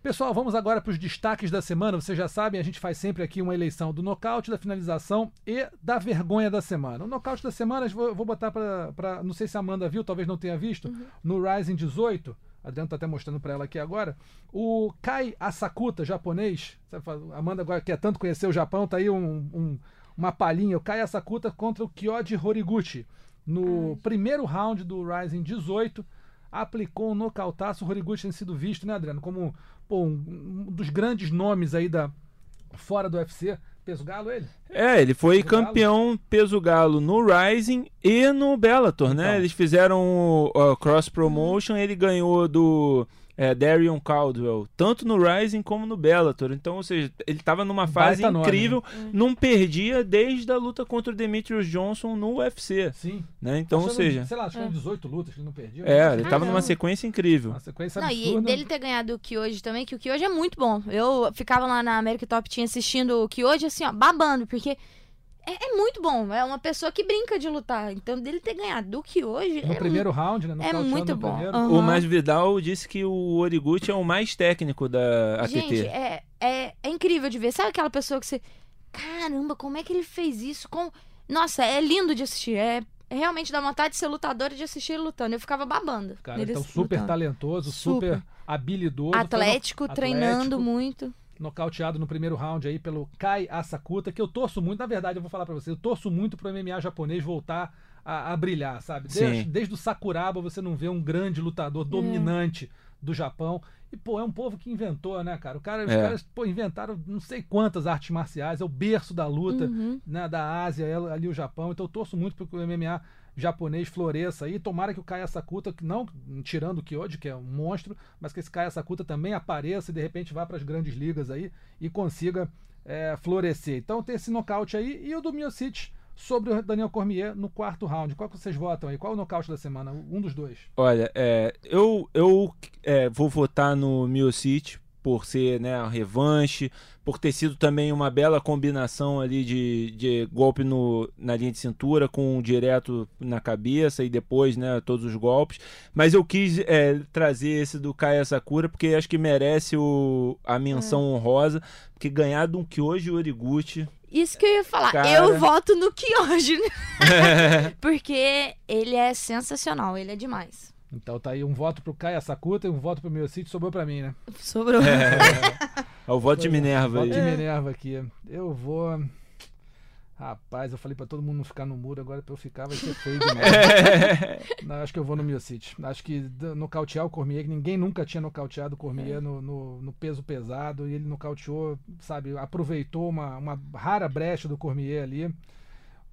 Pessoal, vamos agora para os destaques da semana. Vocês já sabem, a gente faz sempre aqui uma eleição do nocaute, da finalização e da vergonha da semana. O nocaute da semana, eu vou, botar para. Não sei se a Amanda viu, talvez não tenha visto. No Rising 18, Adriano está até mostrando para ela aqui agora. O Kai Asakuta, japonês. sabe, A Amanda agora quer tanto conhecer o Japão, tá aí um, um, uma palhinha. O Kaya Sakuta contra o Kyoji Horiguchi. No primeiro round do Rising 18, aplicou um nocautaço. O Horiguchi tem sido visto, né, Adriano, como pô, um, um dos grandes nomes aí da fora do UFC. Peso galo ele? É, ele foi Peso campeão peso galo no Rising e no Bellator, né? Então. Eles fizeram o, o cross promotion, ele ganhou do é, Darion Caldwell, tanto no Rising como no Bellator. Então, ou seja, ele estava numa fase Baita nome, incrível, não perdia desde a luta contra o Demetrius Johnson no UFC, Sim. né? Então, ou Acho que eram, seja, Sei lá, acho que eram 18 lutas que ele não perdia. é, ele estava Caramba. numa sequência incrível. Uma sequência Não, e absurda. dele ter ganhado o Kyoji também, que o Kyoji é muito bom. Eu ficava lá na American Top Team assistindo o Kyoji, assim, ó, babando, porque é, é muito bom. É uma pessoa que brinca de lutar. Então, dele ter ganhado do Kyoji No é primeiro round, né? é nocauteando muito no bom. Aham. O Masvidal disse que o Origuchi é o mais técnico da ATT. Gente, é, é, é incrível de ver. Sabe aquela pessoa que você. Caramba, como é que ele fez isso? Com... Nossa, é lindo de assistir. É, é realmente dá vontade de ser lutador e de assistir ele lutando. Eu ficava babando. Cara, então super lutando. talentoso, super, Super. habilidoso. no- Atlético, treinando atlético, muito. Nocauteado no primeiro round aí pelo Kai Asakuta, que eu torço muito, na verdade, eu vou falar pra você, eu torço muito pro MMA japonês voltar a, a brilhar, sabe? Desde, desde o Sakuraba você não vê um grande lutador dominante do Japão. E, pô, é um povo que inventou, né, cara? O cara os É. caras, pô, inventaram não sei quantas artes marciais, é o berço da luta, Uhum. né, da Ásia, é ali o Japão. Então eu torço muito para que o MMA japonês floresça aí. Tomara que o Kaya Sakuta, não tirando o Kyoji, que é um monstro, mas que esse Kaya Sakuta também apareça e de repente vá para as grandes ligas aí e consiga é, florescer. Então tem esse nocaute aí e o do Miocic sobre o Daniel Cormier no quarto round. Qual que vocês votam aí? Qual é o nocaute da semana? Um dos dois. Olha, é, eu, eu é, vou votar no Miocic por ser né, a revanche, por ter sido também uma bela combinação ali de, de golpe no, na linha de cintura com um direto na cabeça e depois né, todos os golpes. Mas eu quis é, trazer esse do Kaya Sakura porque acho que merece o, a menção honrosa, porque ganhar de um Kyoji Origuchi Isso que eu ia falar. Cara. Eu voto no Kyoji. né? *laughs* Porque ele é sensacional, ele é demais. Então tá aí um voto pro Kaya Sakuta e um voto pro Miocic. Sobrou para mim, né? Sobrou. é *laughs* o voto de Minerva Voto aí. de Minerva aqui. Eu vou. Rapaz, eu falei pra todo mundo não ficar no muro, agora pra eu ficar vai ser feio demais. *laughs* não, acho que eu vou no Miocic. Acho que d- nocautear o Cormier, que ninguém nunca tinha nocauteado o Cormier no, no, no peso pesado, e ele nocauteou, sabe, aproveitou uma, uma rara brecha do Cormier ali.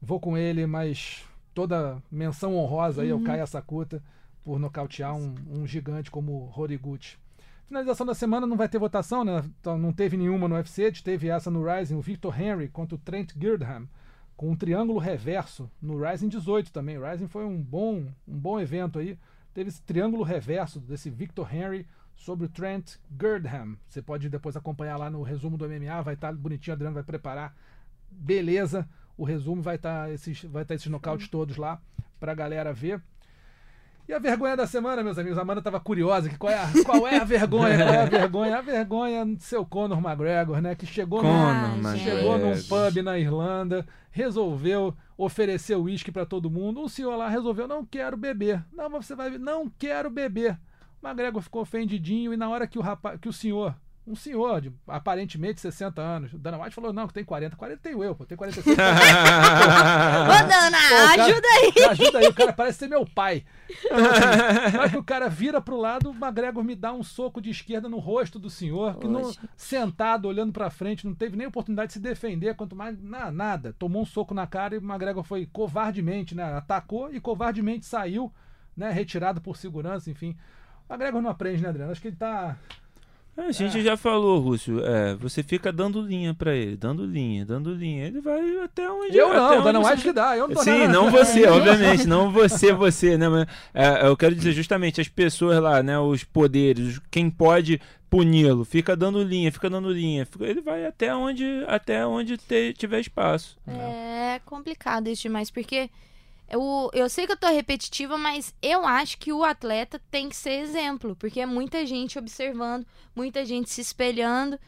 Vou com ele, mas toda menção honrosa aí ao Kaya Sakuta por nocautear um, um gigante como Horiguchi. Finalização da semana não vai ter votação, né? Então, não teve nenhuma no UFC, teve essa no Rising, o Victor Henry contra o Trent Girdham, com um triângulo reverso no Rising 18 também. O Rising foi um bom, um bom evento aí. Teve esse triângulo reverso desse Victor Henry sobre o Trent Girdham. Você pode depois acompanhar lá no resumo do MMA, vai estar bonitinho, o Adriano vai preparar. Beleza, o resumo vai estar esses, vai estar esses nocautes todos lá pra galera ver. E a vergonha da semana, meus amigos, a Amanda estava curiosa, que qual é, a, qual é a vergonha, qual é a vergonha? A vergonha do seu Conor McGregor, né, que chegou, Conor num, gente. chegou num pub na Irlanda, resolveu oferecer uísque para todo mundo. O senhor lá resolveu, não quero beber. Não, mas você vai, não quero beber. O McGregor ficou ofendidinho e na hora que o rapaz, que o senhor um senhor de aparentemente 60 anos. O Dana White falou: não, que tem 40. 40 tenho eu, pô, tem 46. *laughs* Ô, Dana, Pô, ajuda aí. *laughs* Ajuda aí, o cara parece ser meu pai. Então, assim, *laughs* na hora que o cara vira pro lado, o McGregor me dá um soco de esquerda no rosto do senhor, que não, sentado, olhando pra frente, não teve nem oportunidade de se defender, quanto mais na- nada. Tomou um soco na cara e o McGregor foi covardemente, né? Atacou e covardemente saiu, né? Retirado por segurança, enfim. O McGregor não aprende, né, Adriano? Acho que ele tá. A gente já falou, Rússio, é, você fica dando linha pra ele, dando linha, dando linha. Ele vai até onde Eu não, onde Dana você- White que dá. Eu não tô Sim, não você, *laughs* obviamente, não você, você, né? Mas, é, eu quero dizer justamente as pessoas lá, né? Os poderes, quem pode puni-lo, fica dando linha, fica dando linha, ele vai até onde, até onde te- tiver espaço. É complicado isso demais, porque eu, eu sei que eu tô repetitiva, mas eu acho que o atleta tem que ser exemplo, porque é muita gente observando, muita gente se espelhando.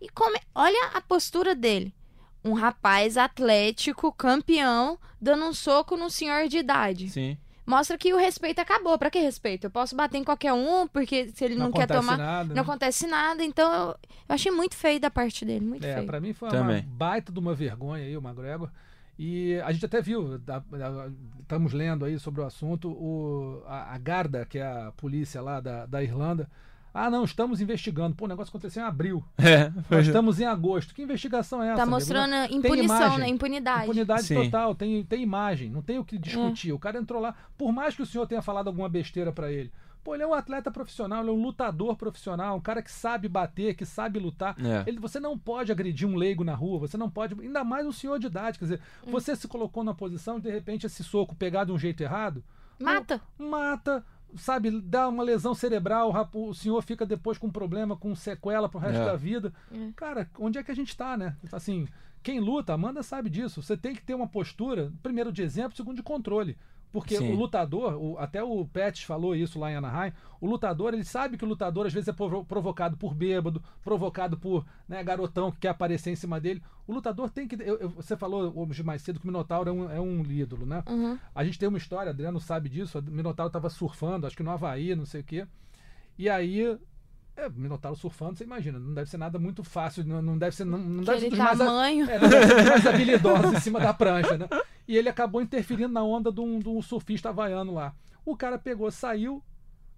E como, olha a postura dele. Um rapaz atlético, campeão, dando um soco num senhor de idade. Sim. mostra que o respeito acabou. Pra que respeito? Eu posso bater em qualquer um, porque se ele não, quer acontece tomar, nada, não né? acontece nada. Então eu, eu achei muito feio da parte dele, muito É, feio. pra mim foi uma Também. baita de uma vergonha aí, o McGregor. E a gente até viu, da- da- estamos lendo aí sobre o assunto, o, a, a Garda, que é a polícia lá da, da Irlanda. Ah, não, estamos investigando. Pô, o negócio aconteceu em abril. *laughs* É, Nós estamos em agosto. Que investigação é essa? Tá amigo? mostrando Tem impunição, imagem. né? Impunidade. Impunidade Sim. total, tem, tem imagem, não tem o que discutir. O cara entrou lá, por mais que o senhor tenha falado alguma besteira pra ele. Pô, ele é um atleta profissional, ele é um lutador profissional, um cara que sabe bater, que sabe lutar. É. Ele, você não pode agredir um leigo na rua, você não pode, ainda mais um senhor de idade. Quer dizer, Hum. você se colocou numa posição de de repente esse soco pegar de um jeito errado, Mata. mata, sabe, dá uma lesão cerebral, o senhor fica depois com problema, com sequela pro resto É. da vida. É. Cara, onde é que a gente tá, né? Assim, quem luta, Amanda sabe disso. Você tem que ter uma postura, primeiro de exemplo, segundo de controle. Porque Sim. o lutador, o- até o Pet falou isso lá em Anaheim, o lutador, ele sabe que o lutador às vezes é provo- provocado por bêbado, provocado por né, garotão que quer aparecer em cima dele. O lutador tem que. eu- eu- você falou hoje mais cedo que o Minotauro é um, é um ídolo, né? Uhum. A gente tem uma história, Adriano sabe disso, o Minotauro tava surfando, acho que no Havaí, não sei o quê. E aí. É, Minotauro surfando, você imagina, não deve ser nada muito fácil, não, não deve ser. Não, não deve ser dos mais, tamanho. é, não deve ser mais habilidosos em cima da prancha, né? *laughs* E ele acabou interferindo na onda de um, de um surfista havaiano lá. O cara pegou, saiu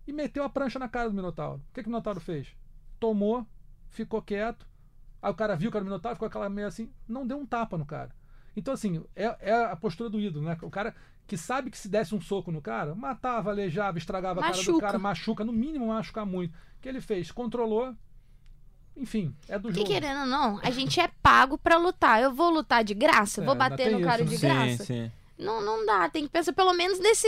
e meteu a prancha na cara do Minotauro. O que, que o Minotauro fez? Tomou, ficou quieto. Aí o cara viu que era o Minotauro, ficou aquela meio assim, não deu um tapa no cara. Então, assim, é, é a postura do ídolo, né? O cara que sabe que se desse um soco no cara, matava, aleijava, estragava a cara do Machuca. cara, machuca, no mínimo machucar muito. O que ele fez? Controlou. Enfim, é do Que jogo. querendo ou não, a gente é pago pra lutar. Eu vou lutar de graça? É, vou bater no cara isso, de né? graça? Sim, sim. Não, não dá. Tem que pensar, pelo menos desse,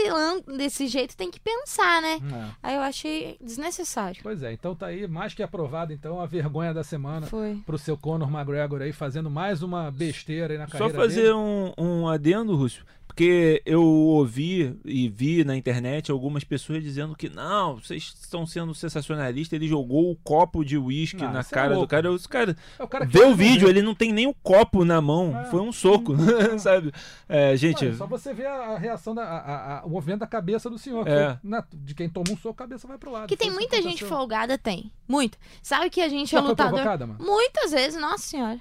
desse jeito, tem que pensar, né? É. Aí eu achei desnecessário. Pois é, então tá aí mais que aprovado então a vergonha da semana Foi. pro seu Conor McGregor aí fazendo mais uma besteira aí na Só carreira fazer dele. um, um adendo, Rússio, porque eu ouvi e vi na internet algumas pessoas dizendo que não, vocês estão sendo sensacionalistas, ele jogou o copo de uísque na é cara do louco. cara. Os cara É o cara vê o vídeo, ele não tem nem o copo na mão, É. foi um soco, *laughs* sabe? É, gente, Olha, só você ver a, reação da a- a- a- o movimento da cabeça do senhor, que É. foi, né, de quem toma um soco, a cabeça vai pro lado. Que tem muita gente folgada, tem. Muito. Sabe que a gente Já é lutador. Muitas vezes, nossa senhora.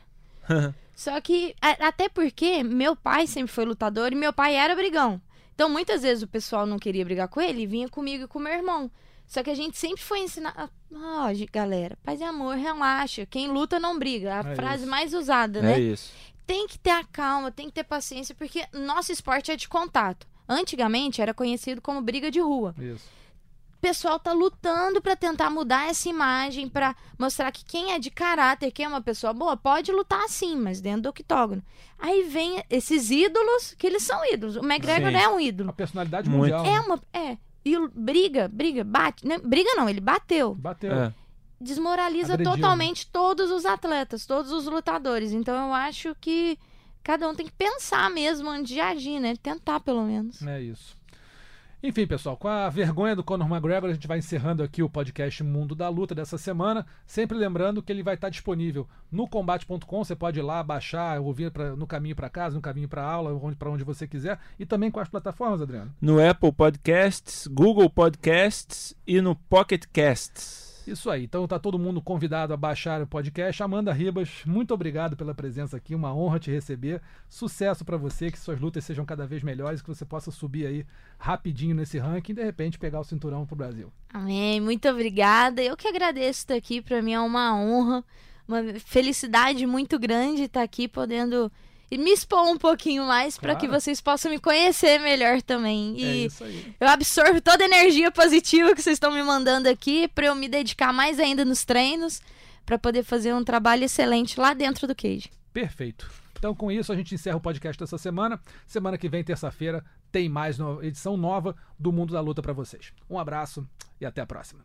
*laughs* Só que, até porque meu pai sempre foi lutador e meu pai era brigão. Então, muitas vezes o pessoal não queria brigar com ele e vinha comigo e com meu irmão. Só que a gente sempre foi ensinar. Ó, ge- galera, paz e amor, relaxa. Quem luta não briga. A É frase isso. mais usada, né? é isso. tem que ter a calma, tem que ter paciência, porque nosso esporte é de contato. Antigamente era conhecido como briga de rua. Isso. O pessoal tá lutando pra tentar mudar essa imagem, pra mostrar que quem é de caráter, quem é uma pessoa boa, pode lutar assim, mas dentro do octógono. Aí vem esses ídolos, que eles são ídolos. O McGregor Sim. é um A ídolo. personalidade Muito. mundial. É né? uma. É. E briga, briga, bate. Né? Briga não, ele bateu. Bateu. É. Desmoraliza Agrediu, totalmente todos os atletas, todos os lutadores. Então eu acho que cada um tem que pensar mesmo antes de agir, né? Tentar pelo menos. É isso. Enfim, pessoal, com a vergonha do Conor McGregor, a gente vai encerrando aqui o podcast Mundo da Luta dessa semana. Sempre lembrando que ele vai estar disponível no combate.com. Você pode ir lá baixar, ouvir pra- no caminho para casa, no caminho para aula, para onde você quiser. E também com as plataformas, Adriano. No Apple Podcasts, Google Podcasts e no Pocket Casts. Isso aí. Então tá todo mundo convidado a baixar o podcast. Amanda Ribas, muito obrigado pela presença aqui. Uma honra te receber. Sucesso para você, que suas lutas sejam cada vez melhores, que você possa subir aí rapidinho nesse ranking e de repente pegar o cinturão pro Brasil. Amém. Muito obrigada. Eu que agradeço estar aqui. Para mim é uma honra, uma felicidade muito grande estar aqui podendo me expor um pouquinho mais para que Claro. vocês possam me conhecer melhor também. É E isso aí. eu absorvo toda a energia positiva que vocês estão me mandando aqui para eu me dedicar mais ainda nos treinos, para poder fazer um trabalho excelente lá dentro do cage. Perfeito. Então, com isso, a gente encerra o podcast dessa semana. Semana que vem, terça-feira, tem mais no- edição nova do Mundo da Luta para vocês. Um abraço e até a próxima.